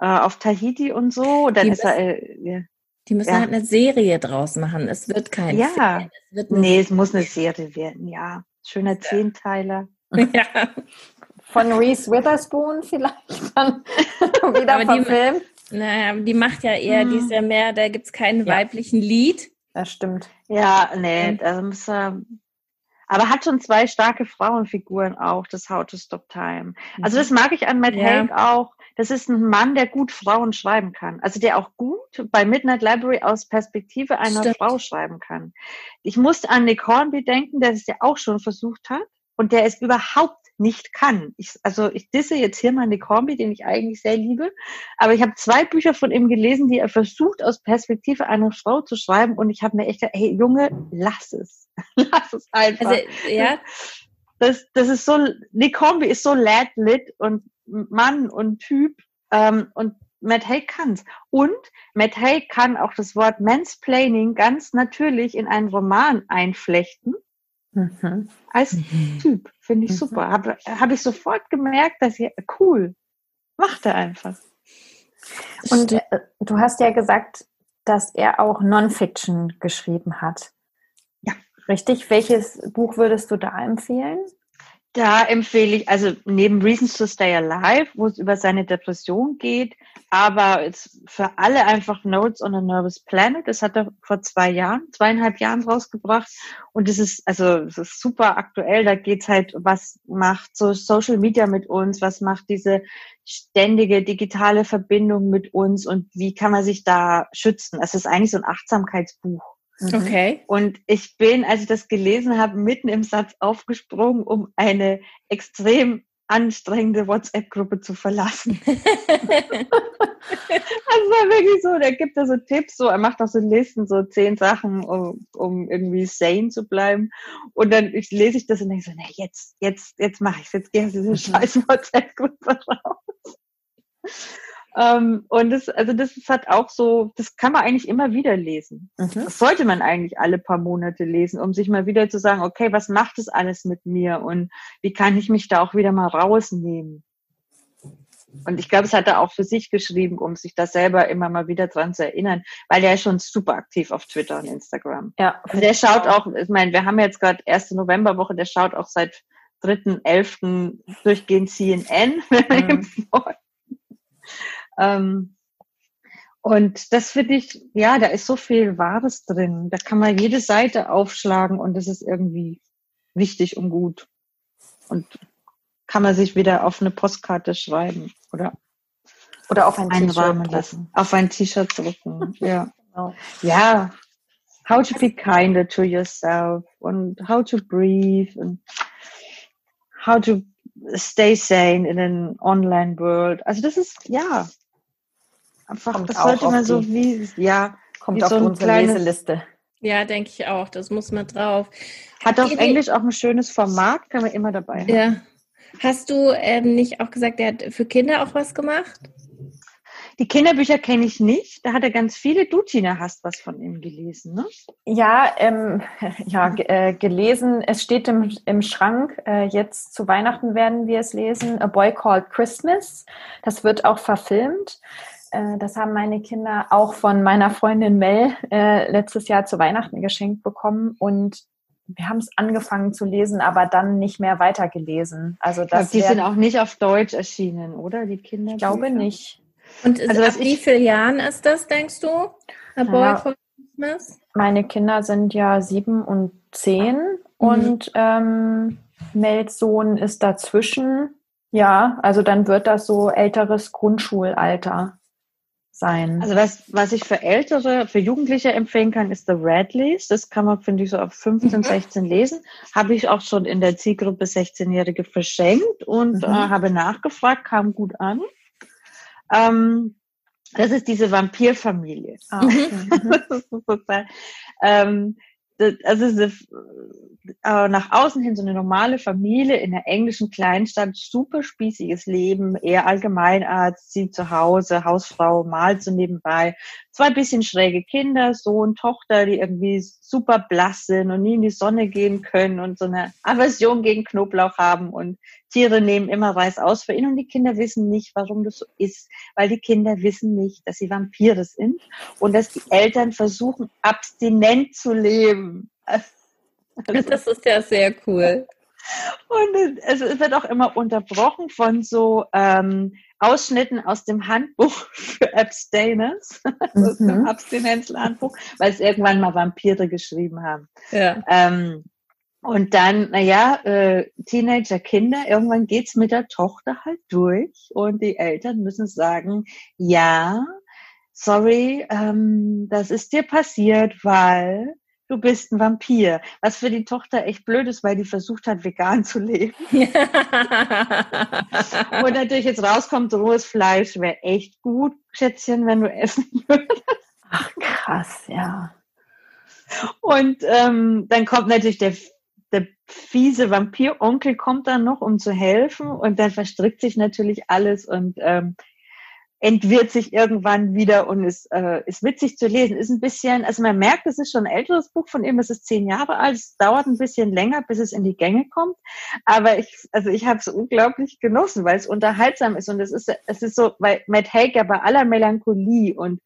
äh, auf Tahiti und so. Dann die ist er äh, die müssen ja. halt eine Serie draus machen. Es wird kein Ja. Film. Es wird nee, es muss eine Serie werden, ja. Schöner Zehnteiler. Ja. Von Reese Witherspoon vielleicht dann wieder Aber verfilmt. Die, naja, die macht ja eher, hm. die ist ja mehr, da gibt es keinen ja. weiblichen Lied. Das stimmt. Ja, nee, da muss er. Aber hat schon zwei starke Frauenfiguren auch, das How to Stop Time. Also das mag ich an Matt ja. Haig auch das ist ein Mann, der gut Frauen schreiben kann. Also der auch gut bei Midnight Library aus Perspektive einer Stimmt. Frau schreiben kann. Ich musste an Nick Hornby denken, der es ja auch schon versucht hat. Und der ist überhaupt nicht kann. Ich, also ich disse jetzt hier mal Nick Hornby, den ich eigentlich sehr liebe, aber ich habe zwei Bücher von ihm gelesen, die er versucht aus Perspektive einer Frau zu schreiben und ich habe mir echt gedacht, hey Junge, lass es. lass es einfach. Also, ja. Das, das ist so, Nick Hornby ist so lad lit und Mann und Typ ähm, und Matt Haig kann's. Und Matt Haig kann auch das Wort Mansplaining ganz natürlich in einen Roman einflechten. Mhm. Als mhm. Typ. Finde ich mhm. super. Habe hab ich sofort gemerkt, dass er cool. Macht er einfach. Und äh, du hast ja gesagt, dass er auch Non-Fiction geschrieben hat. Ja. Richtig? Welches Buch würdest du da empfehlen? Da empfehle ich, also neben Reasons to Stay Alive, wo es über seine Depression geht, aber für alle einfach Notes on a Nervous Planet. Das hat er vor zwei Jahren, zweieinhalb Jahren rausgebracht. Und das ist, also, es ist super aktuell. Da geht's halt, was macht so Social Media mit uns? Was macht diese ständige digitale Verbindung mit uns? Und wie kann man sich da schützen? Es ist eigentlich so ein Achtsamkeitsbuch. Mhm. Okay. Und ich bin, als ich das gelesen habe, mitten im Satz aufgesprungen, um eine extrem anstrengende WhatsApp-Gruppe zu verlassen. also war wirklich so, der gibt da so Tipps, so, er macht auch so Listen, so zehn Sachen, um, um irgendwie sane zu bleiben. Und dann ich, lese ich das und denke so, na jetzt, jetzt, jetzt mache ich jetzt gehe ich aus dieser mhm. scheiß WhatsApp-Gruppe raus. Ähm, und das, also das hat auch so, das kann man eigentlich immer wieder lesen. Mhm. Das sollte man eigentlich alle paar Monate lesen, um sich mal wieder zu sagen, okay, was macht das alles mit mir und wie kann ich mich da auch wieder mal rausnehmen? Und ich glaube, es hat er auch für sich geschrieben, um sich da selber immer mal wieder dran zu erinnern, weil er ist schon super aktiv auf Twitter und Instagram. Ja. Also der schaut auch, ich meine, wir haben jetzt gerade erste Novemberwoche, der schaut auch seit 3.11. durchgehend CNN, wenn mhm. Ähm, und das finde ich, ja, da ist so viel Wahres drin. Da kann man jede Seite aufschlagen und das ist irgendwie wichtig und gut. Und kann man sich wieder auf eine Postkarte schreiben oder oder auf ein T-Shirt lassen. Auf ein T-Shirt drucken. ja. Genau. Ja. How to be kinder to yourself und how to breathe und how to stay sane in an online world. Also das ist ja Einfach, kommt das sollte man so wie, ja, kommt wie auf so unsere kleines, Leseliste. Ja, denke ich auch. Das muss man drauf. Hat auf Englisch auch ein schönes Format, kann man immer dabei haben. Ja. Hast du ähm, nicht auch gesagt, der hat für Kinder auch was gemacht? Die Kinderbücher kenne ich nicht. Da hat er ganz viele. Du, Tina, hast was von ihm gelesen, ne? Ja, ähm, ja äh, gelesen. Es steht im, im Schrank. Äh, jetzt zu Weihnachten werden wir es lesen. A Boy Called Christmas. Das wird auch verfilmt. Äh, das haben meine Kinder auch von meiner Freundin Mel äh, letztes Jahr zu Weihnachten geschenkt bekommen und wir haben es angefangen zu lesen, aber dann nicht mehr weitergelesen. Also das die sind auch nicht auf Deutsch erschienen, oder die Kinder? Ich glaube nicht. Und also ab wie vielen Jahren ist das, denkst du? A Boy ja, Christmas? Meine Kinder sind ja sieben und zehn mhm. und ähm, Mels Sohn ist dazwischen. Ja, also dann wird das so älteres Grundschulalter sein. Also was, was ich für Ältere, für Jugendliche empfehlen kann, ist The Radleys. Das kann man, finde ich, so auf 15, 16 mhm. lesen. Habe ich auch schon in der Zielgruppe 16-Jährige verschenkt und mhm. äh, habe nachgefragt, kam gut an. Ähm, das ist diese Vampirfamilie. Ah, okay. das ist total, ähm, also ist äh, nach außen hin so eine normale Familie in der englischen Kleinstadt, super spießiges Leben, eher Allgemeinarzt, sie zu Hause, Hausfrau, malt so nebenbei, zwei bisschen schräge Kinder, Sohn, Tochter, die irgendwie super blass sind und nie in die Sonne gehen können und so eine Aversion gegen Knoblauch haben und Tiere nehmen immer weiß aus für ihn und die Kinder wissen nicht, warum das so ist, weil die Kinder wissen nicht, dass sie Vampire sind und dass die Eltern versuchen, abstinent zu leben. Das ist ja sehr cool. Und es, es wird auch immer unterbrochen von so ähm, Ausschnitten aus dem Handbuch für Abstainers, mhm. aus dem mhm. Abstinenzlandbuch, weil es irgendwann mal Vampire geschrieben haben. Ja. Ähm, und dann, naja, äh, Teenager, Kinder, irgendwann geht's mit der Tochter halt durch und die Eltern müssen sagen, ja, sorry, ähm, das ist dir passiert, weil du bist ein Vampir. Was für die Tochter echt blöd ist, weil die versucht hat, vegan zu leben. und natürlich jetzt rauskommt, rohes Fleisch wäre echt gut, Schätzchen, wenn du essen würdest. Ach, krass, ja. Und ähm, dann kommt natürlich der, der fiese Vampironkel kommt dann noch, um zu helfen. Und dann verstrickt sich natürlich alles und ähm, entwirrt sich irgendwann wieder und ist, äh, ist witzig zu lesen. Ist ein bisschen, also man merkt, es ist schon ein älteres Buch von ihm, es ist zehn Jahre alt, es dauert ein bisschen länger, bis es in die Gänge kommt. Aber ich, also ich habe es unglaublich genossen, weil es unterhaltsam ist und es ist, es ist so, weil Matt Haig ja bei aller Melancholie und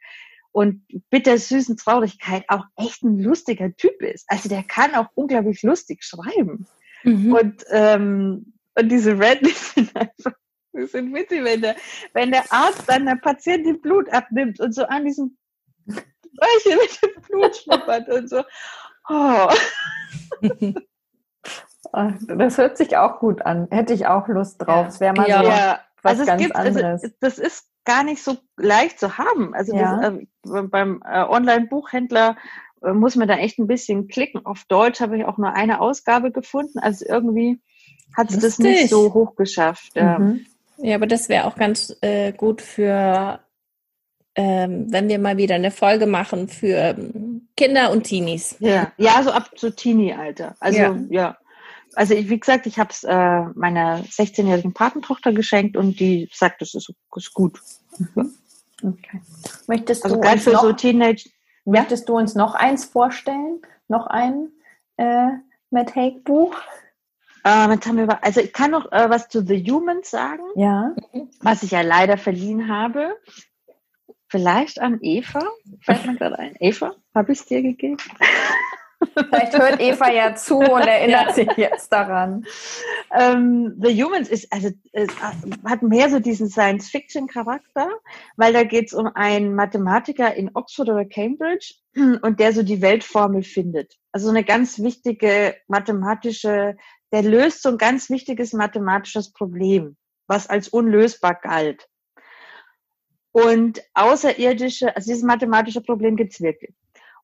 und bittersüßen Traurigkeit auch echt ein lustiger Typ ist. Also der kann auch unglaublich lustig schreiben. Mhm. Und, ähm, und diese Rednecks sind einfach, das sind witzig, wenn der, wenn der Arzt dann der Patientin Blut abnimmt und so an diesem Röhrchen mit dem Blut schnuppert und so. Oh. Das hört sich auch gut an. Hätte ich auch Lust drauf. Es wäre mal ja. so was also ganz gibt, also anderes. Also das ist gar nicht so leicht zu haben. Also ja. das, äh, beim äh, Online-Buchhändler äh, muss man da echt ein bisschen klicken. Auf Deutsch habe ich auch nur eine Ausgabe gefunden. Also irgendwie hat es das nicht so hoch geschafft. Mhm. Ja, aber das wäre auch ganz äh, gut für, ähm, wenn wir mal wieder eine Folge machen für ähm, Kinder und Teenies. Ja, ja, so ab zu Teenie-Alter. Also ja. ja also ich, wie gesagt, ich habe es äh, meiner 16-jährigen Patentochter geschenkt und die sagt, das ist, ist gut. Mhm. Okay. Möchtest also du uns für noch, so Teenage Möchtest du uns noch eins vorstellen? Noch ein äh, Matt Haig Äh, haben wir, also ich kann noch äh, was zu The Humans sagen. Ja. Was ich ja leider verliehen habe. Vielleicht an Eva. Fällt mir gerade ein. Eva, habe ich es dir gegeben? Vielleicht hört Eva ja zu und erinnert sich jetzt daran. Ähm, The Humans ist, also, es hat mehr so diesen Science-Fiction-Charakter, weil da geht es um einen Mathematiker in Oxford oder Cambridge und der so die Weltformel findet. Also eine ganz wichtige mathematische, der löst so ein ganz wichtiges mathematisches Problem, was als unlösbar galt. Und außerirdische, also dieses mathematische Problem gibt's wirklich.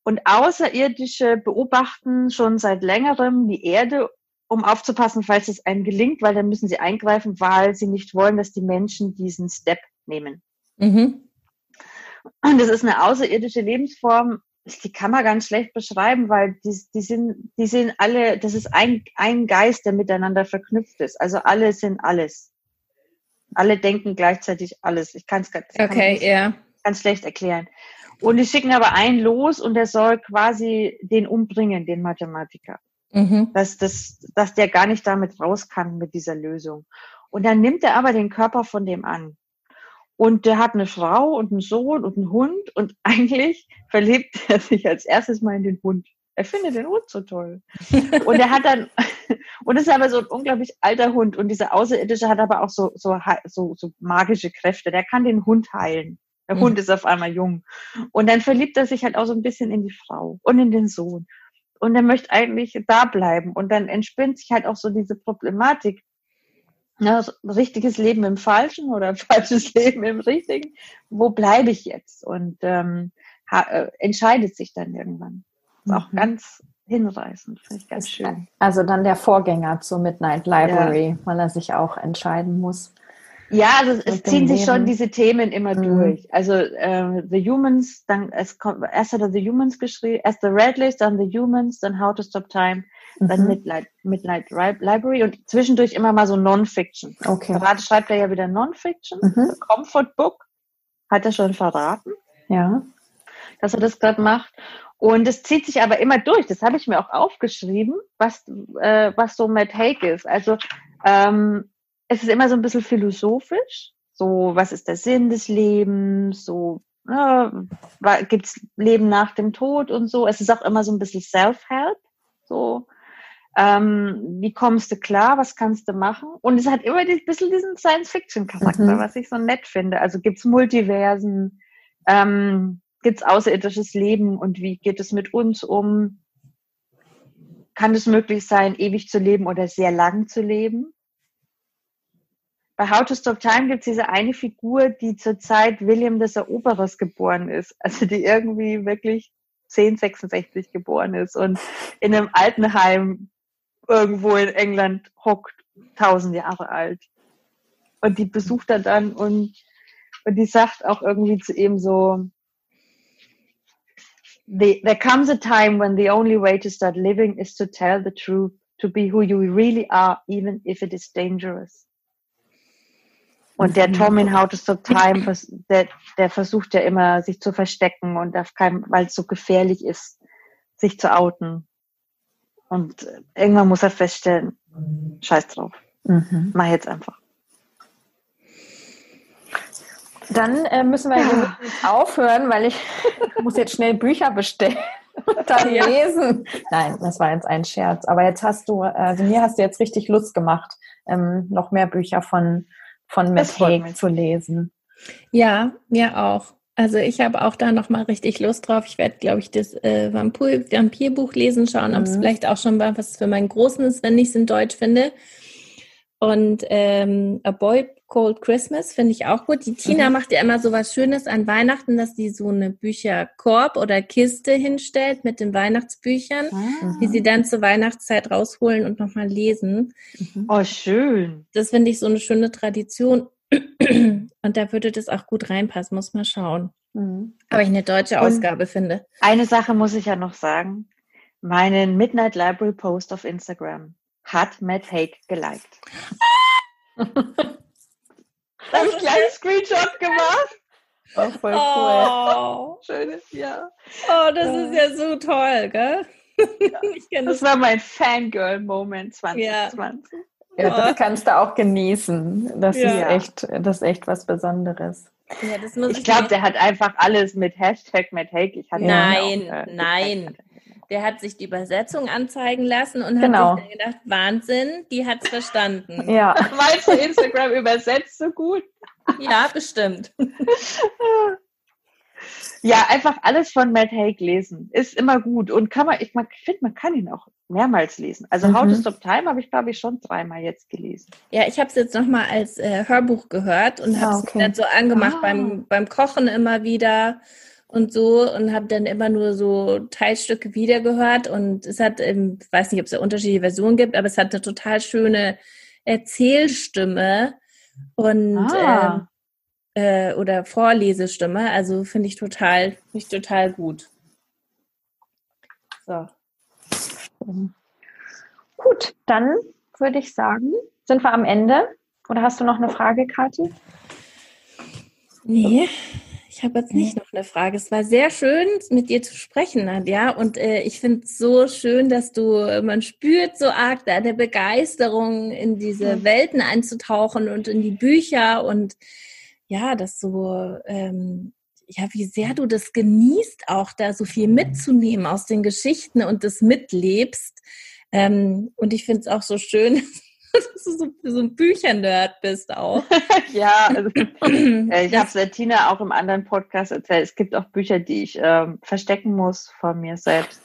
Und Außerirdische beobachten schon seit längerem die Erde, um aufzupassen, falls es einem gelingt, weil dann müssen sie eingreifen, weil sie nicht wollen, dass die Menschen diesen Step nehmen. Mhm. Und das ist eine außerirdische Lebensform, die kann man ganz schlecht beschreiben, weil die, die sind, die sind alle, das ist ein, ein Geist, der miteinander verknüpft ist. Also alle sind alles. Alle denken gleichzeitig alles. Ich kann es okay, yeah. ganz schlecht erklären. Und die schicken aber einen los und der soll quasi den umbringen, den Mathematiker. Mhm. Dass, das, dass der gar nicht damit raus kann mit dieser Lösung. Und dann nimmt er aber den Körper von dem an. Und der hat eine Frau und einen Sohn und einen Hund und eigentlich verliebt er sich als erstes mal in den Hund. Er findet den Hund so toll. Und er hat dann, und es ist aber so ein unglaublich alter Hund und dieser Außerirdische hat aber auch so, so, so, so magische Kräfte. Der kann den Hund heilen. Der Hund ist auf einmal jung. Und dann verliebt er sich halt auch so ein bisschen in die Frau und in den Sohn. Und er möchte eigentlich da bleiben. Und dann entspinnt sich halt auch so diese Problematik. Ja, richtiges Leben im Falschen oder falsches Leben im Richtigen. Wo bleibe ich jetzt? Und ähm, äh, entscheidet sich dann irgendwann. Ist auch mhm. ganz hinreißend, finde ich ganz schön. Also dann der Vorgänger zur Midnight Library, ja. weil er sich auch entscheiden muss. Ja, also es ziehen sich schon diese Themen immer mhm. durch. Also äh, The Humans, dann es kommt erst hat er The Humans geschrieben, erst The Red List, dann The Humans, dann How to Stop Time, mhm. dann Midnight, Midnight Library und zwischendurch immer mal so Non-Fiction. Okay. Gerade schreibt er ja wieder Non-Fiction, mhm. Comfort Book, hat er schon verraten. Ja. Dass er das gerade macht. Und es zieht sich aber immer durch. Das habe ich mir auch aufgeschrieben, was, äh, was so Matt Haig ist. Also ähm, es ist immer so ein bisschen philosophisch. So, was ist der Sinn des Lebens? So, äh, gibt es Leben nach dem Tod und so. Es ist auch immer so ein bisschen Self-Help. So, ähm, wie kommst du klar? Was kannst du machen? Und es hat immer ein bisschen diesen Science-Fiction-Charakter, mhm. was ich so nett finde. Also gibt es Multiversen? Ähm, gibt es außerirdisches Leben? Und wie geht es mit uns um? Kann es möglich sein, ewig zu leben oder sehr lang zu leben? Bei How to Stop Time gibt es diese eine Figur, die zur Zeit William des Eroberers geboren ist. Also die irgendwie wirklich 1066 geboren ist und in einem Altenheim irgendwo in England hockt, tausend Jahre alt. Und die besucht er dann und, und die sagt auch irgendwie zu ihm so, there comes a time when the only way to start living is to tell the truth, to be who you really are, even if it is dangerous. Und der Tom in How to Stop Time, der, der versucht ja immer, sich zu verstecken und auf keinem, weil es so gefährlich ist, sich zu outen. Und irgendwann muss er feststellen, scheiß drauf. Mhm. Mach jetzt einfach. Dann äh, müssen wir ja. aufhören, weil ich muss jetzt schnell Bücher bestellen und dann ja. lesen. Nein, das war jetzt ein Scherz. Aber jetzt hast du, also mir hast du jetzt richtig Lust gemacht, ähm, noch mehr Bücher von, von Matt Haig zu lesen. Ja, mir auch. Also ich habe auch da noch mal richtig Lust drauf. Ich werde, glaube ich, das äh, Vampir Vampirbuch lesen, schauen, ob es mhm. vielleicht auch schon was für meinen Großen ist, wenn ich es in Deutsch finde. Und ähm, A Boy Cold Christmas finde ich auch gut. Die Tina mhm. macht ja immer so was Schönes an Weihnachten, dass sie so eine Bücherkorb oder Kiste hinstellt mit den Weihnachtsbüchern, mhm. die sie dann zur Weihnachtszeit rausholen und nochmal lesen. Mhm. Oh, schön. Das finde ich so eine schöne Tradition. Und da würde das auch gut reinpassen, muss man schauen. Mhm. Aber ich eine deutsche Ausgabe und finde. Eine Sache muss ich ja noch sagen. Meinen Midnight Library Post auf Instagram hat Matt Haig geliked. da habe ich einen kleinen Screenshot gemacht. Oh, voll cool. Oh. Schönes Jahr. Oh, das ja. ist ja so toll, gell? Ja. das, das war mein Fangirl-Moment 2020. Ja. ja. das kannst du auch genießen. Das ist echt, das ist echt was Besonderes. Ja, ich, ich glaube, der hat einfach alles mit Hashtag Matt Haig. Ich nein, auch, äh, nein der hat sich die Übersetzung anzeigen lassen und genau. hat sich gedacht, Wahnsinn, die hat es verstanden. Ja. Meinst du, Instagram übersetzt so gut? Ja, bestimmt. Ja, einfach alles von Matt Haig lesen. Ist immer gut. Und kann man, ich, finde, man kann ihn auch mehrmals lesen. Also mhm. How to Stop Time habe ich, glaube ich, schon dreimal jetzt gelesen. Ja, ich habe es jetzt nochmal als äh, Hörbuch gehört und habe es okay. dann so angemacht ah. beim, beim Kochen immer wieder und so und habe dann immer nur so Teilstücke wiedergehört und es hat, ich weiß nicht, ob es da unterschiedliche Versionen gibt, aber es hat eine total schöne Erzählstimme und ah. äh, äh, oder Vorlesestimme, also finde ich total, finde ich total gut. So. Gut, dann würde ich sagen, sind wir am Ende. Oder hast du noch eine Frage, Kathi? Nee, ich habe jetzt nicht noch eine Frage. Es war sehr schön, mit dir zu sprechen, Nadja. Und äh, ich finde es so schön, dass du, man spürt so arg da der Begeisterung, in diese Welten einzutauchen und in die Bücher und ja, das so, ähm, ja, wie sehr du das genießt, auch da so viel mitzunehmen aus den Geschichten und das mitlebst. Ähm, und ich finde es auch so schön, dass du so, so ein Büchernerd bist auch. ja, also, äh, ich habe es Tina auch im anderen Podcast erzählt. Es gibt auch Bücher, die ich ähm, verstecken muss von mir selbst.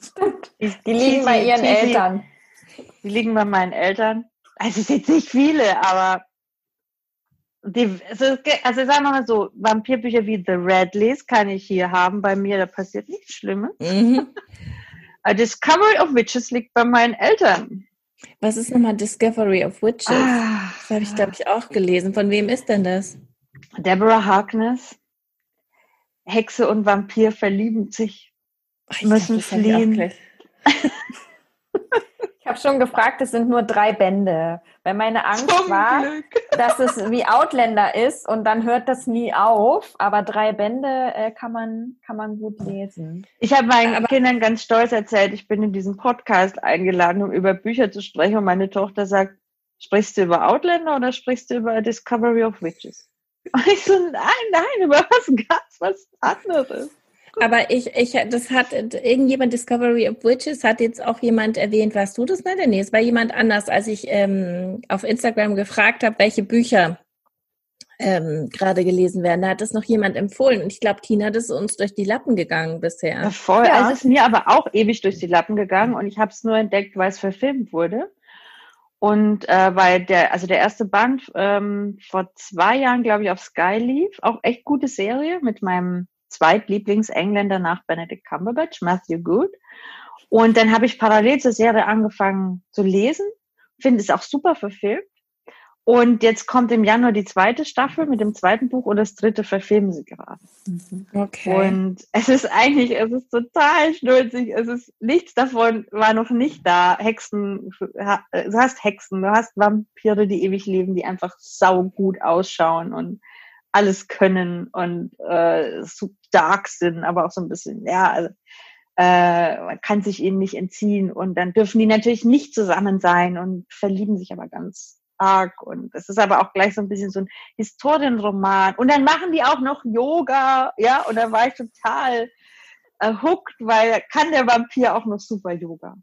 Stimmt. Die, die liegen bei ihren die, Eltern. Die liegen bei meinen Eltern. Also es sind nicht viele, aber die, also, also sagen wir mal so, Vampirbücher wie The Redleys kann ich hier haben bei mir, da passiert nichts Schlimmes. Mhm. A Discovery of Witches liegt bei meinen Eltern. Was ist nochmal Discovery of Witches? Ah, das habe ich, glaube ich, auch gelesen. Von wem ist denn das? Deborah Harkness. Hexe und Vampir verlieben sich, Ach, müssen dachte, fliehen. habe schon gefragt, es sind nur drei Bände. Weil meine Angst Zum war, Glück. dass es wie Outlander ist und dann hört das nie auf. Aber drei Bände äh, kann, man, kann man gut lesen. Ich habe meinen aber Kindern ganz stolz erzählt, ich bin in diesen Podcast eingeladen, um über Bücher zu sprechen. Und meine Tochter sagt, sprichst du über Outlander oder sprichst du über Discovery of Witches? Und ich so, nein, nein, über was ganz was anderes. Aber ich, ich, das hat irgendjemand Discovery of Witches hat jetzt auch jemand erwähnt, warst du das nicht? Nee, es war jemand anders, als ich ähm, auf Instagram gefragt habe, welche Bücher ähm, gerade gelesen werden. Da hat das noch jemand empfohlen. Und ich glaube, Tina, das ist uns durch die Lappen gegangen bisher. Ja, voll. Ja. Also es ist mir aber auch ewig durch die Lappen gegangen und ich habe es nur entdeckt, weil es verfilmt wurde. Und äh, weil der, also der erste Band ähm, vor zwei Jahren, glaube ich, auf Sky lief, auch echt gute Serie mit meinem Zweitlieblingsengländer nach Benedict Cumberbatch, Matthew Good. Und dann habe ich parallel zur Serie angefangen zu lesen, finde es auch super verfilmt. Und jetzt kommt im Januar die zweite Staffel mit dem zweiten Buch und das dritte verfilmen sie gerade. Mhm. Okay. Und es ist eigentlich, es ist total schnulzig. Es ist nichts davon war noch nicht da. Hexen, du hast Hexen, du hast Vampire, die ewig leben, die einfach sau gut ausschauen und alles können und äh, so dark sind, aber auch so ein bisschen, ja, also, äh, man kann sich ihnen nicht entziehen und dann dürfen die natürlich nicht zusammen sein und verlieben sich aber ganz arg und es ist aber auch gleich so ein bisschen so ein Historienroman und dann machen die auch noch Yoga, ja, und da war ich total äh, hooked, weil kann der Vampir auch noch super Yoga.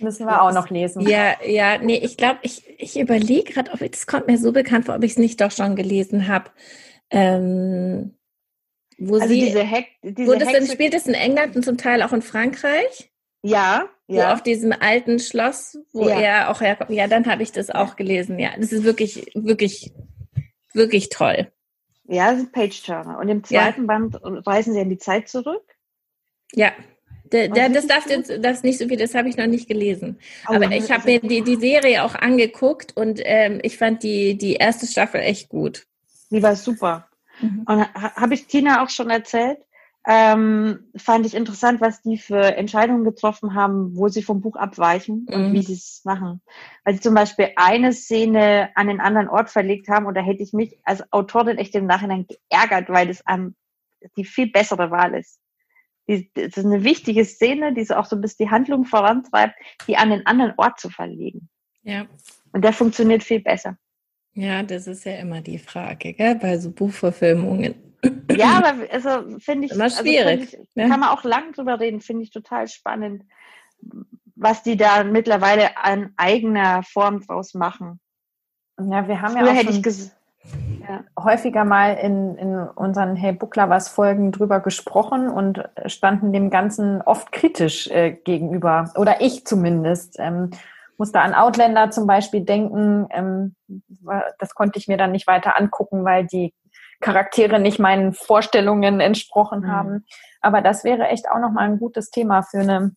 Müssen wir auch noch lesen. Ja, ja, nee, ich glaube, ich, ich überlege gerade, ob ich, das kommt mir so bekannt vor, ob ich es nicht doch schon gelesen habe. Ähm, wo also sie, diese Heck, diese wo das Hexe, denn spielt es in England und zum Teil auch in Frankreich? Ja, ja. auf diesem alten Schloss, wo ja. er auch herkommt. Ja, dann habe ich das auch gelesen. Ja, das ist wirklich, wirklich, wirklich toll. Ja, das ist Page Turner. Und im zweiten ja. Band reisen sie in die Zeit zurück. Ja. Der, der, das darf jetzt, das nicht so viel, das habe ich noch nicht gelesen. Oh, Aber ich habe mir die, die Serie auch angeguckt und ähm, ich fand die, die erste Staffel echt gut. Die war super. Mhm. Und habe ich Tina auch schon erzählt? ähm, fand ich interessant, was die für Entscheidungen getroffen haben, wo sie vom Buch abweichen und mhm. wie sie es machen. Weil sie zum Beispiel eine Szene an einen anderen Ort verlegt haben und da hätte ich mich als Autorin echt im Nachhinein geärgert, weil das um, die viel bessere Wahl ist. Die, das ist eine wichtige Szene, die so auch so ein bisschen die Handlung vorantreibt, die an einen anderen Ort zu verlegen. Ja. Und der funktioniert viel besser. Ja, das ist ja immer die Frage, gell? bei so Buchverfilmungen ja, aber also finde ich, Immer also schwierig. Also ich, ne? Kann man auch lang drüber reden, finde ich total spannend, was die da mittlerweile an eigener Form draus machen. Ja, wir haben Früher ja auch schon ja. häufiger mal in, in unseren Hey Book Lovers Folgen drüber gesprochen und standen dem Ganzen oft kritisch äh, gegenüber. Oder ich zumindest. Ähm, musste an Outlander zum Beispiel denken. Ähm, das konnte ich mir dann nicht weiter angucken, weil die Charaktere nicht meinen Vorstellungen entsprochen mhm. haben. Aber das wäre echt auch nochmal ein gutes Thema für eine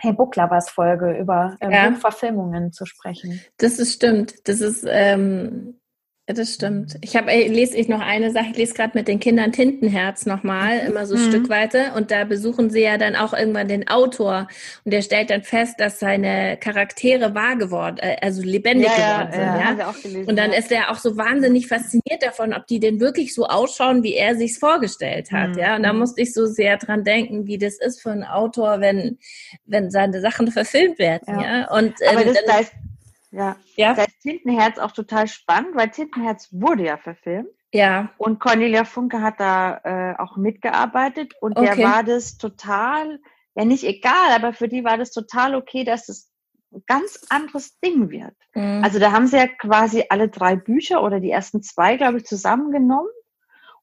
Hey Book Lovers Folge über ähm, ja. Buchverfilmungen zu sprechen. Das ist stimmt. Das ist ähm, das stimmt. Ich habe lese ich noch eine Sache. Ich lese gerade mit den Kindern Tintenherz nochmal, immer so mhm. Stückweise. Und da besuchen sie ja dann auch irgendwann den Autor. Und der stellt dann fest, dass seine Charaktere wahr geworden, äh, also lebendig ja, geworden ja, sind. Ja, ja. Gelesen, und dann ist er auch so wahnsinnig fasziniert davon, ob die denn wirklich so ausschauen, wie er sich's vorgestellt hat. Mhm. Ja, und da mhm. musste ich so sehr dran denken, wie das ist für einen Autor, wenn wenn seine Sachen verfilmt werden. Ja, und ähm, Aber das, dann, ja. ja. Da ist Tintenherz auch total spannend, weil Tintenherz wurde ja verfilmt. Ja. Und Cornelia Funke hat da äh, auch mitgearbeitet und okay. der war das total, ja nicht egal, aber für die war das total okay, dass es ein ganz anderes Ding wird. Mhm. Also da haben sie ja quasi alle drei Bücher oder die ersten zwei, glaube ich, zusammengenommen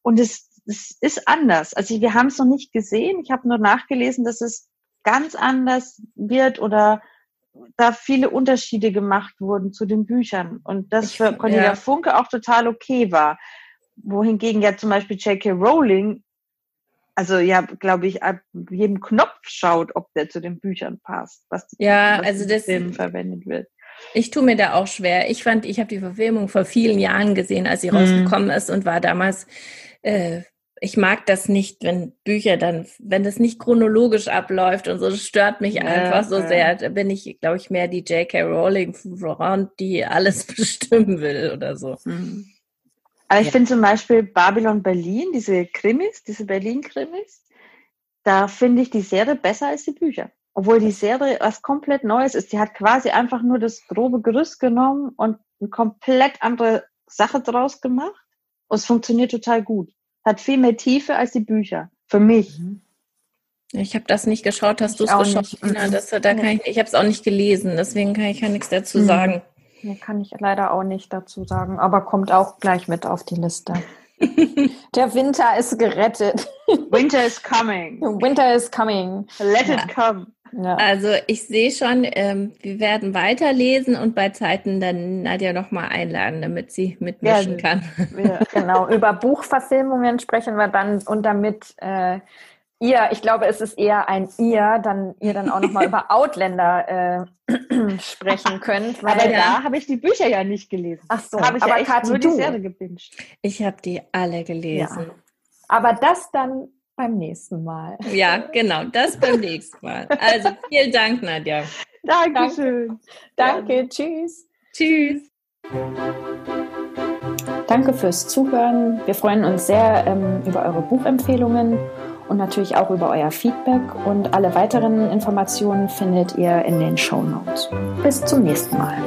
und es, es ist anders. Also wir haben es noch nicht gesehen. Ich habe nur nachgelesen, dass es ganz anders wird oder da viele Unterschiede gemacht wurden zu den Büchern und das für Cornelia ja. Funke auch total okay war. Wohingegen ja zum Beispiel J.K. Rowling, also ja, glaube ich, ab jedem Knopf schaut, ob der zu den Büchern passt, was, ja, was also das, verwendet wird. Ich tue mir da auch schwer. Ich fand, ich habe die Verfilmung vor vielen Jahren gesehen, als sie mhm. rausgekommen ist und war damals äh, ich mag das nicht, wenn Bücher dann, wenn das nicht chronologisch abläuft und so, das stört mich ja, einfach so ja. sehr. Da bin ich, glaube ich, mehr die J.K. Rowling voran, die alles bestimmen will oder so. Mhm. Aber ich ja. finde zum Beispiel Babylon Berlin, diese Krimis, diese Berlin-Krimis, da finde ich die Serie besser als die Bücher. Obwohl die Serie was komplett Neues ist. Die hat quasi einfach nur das grobe Gerüst genommen und eine komplett andere Sache draus gemacht. Und es funktioniert total gut hat viel mehr Tiefe als die Bücher. Für mich. Mhm. Ich habe das nicht geschaut. Hast du es geschaut? Nicht. das, da kann ich, ich habe es auch nicht gelesen, deswegen kann ich ja nichts dazu mhm. sagen. Hier kann ich leider auch nicht dazu sagen, aber kommt auch gleich mit auf die Liste. Der Winter ist gerettet. Winter is coming. Winter is coming. Let ja. it come. Ja. Also ich sehe schon, ähm, wir werden weiterlesen und bei Zeiten dann Nadja nochmal einladen, damit sie mitmischen ja, kann. Ja. Genau, über Buchverfilmungen sprechen wir dann und damit äh, ihr, ich glaube, es ist eher ein ihr, dann ihr dann auch nochmal über Outlander äh, sprechen könnt. Weil, aber da habe ich die Bücher ja nicht gelesen. Ach so, habe ich aber ja Kathi, nur die Serie gebinged. Ich habe die alle gelesen. Aber das dann beim nächsten Mal. Ja, genau, das beim nächsten Mal. Also vielen Dank, Nadja. Dankeschön. Danke, Danke. tschüss. Tschüss. Danke fürs Zuhören. Wir freuen uns sehr ähm, über eure Buchempfehlungen und natürlich auch über euer Feedback. Und alle weiteren Informationen findet ihr in den Show Notes. Bis zum nächsten Mal.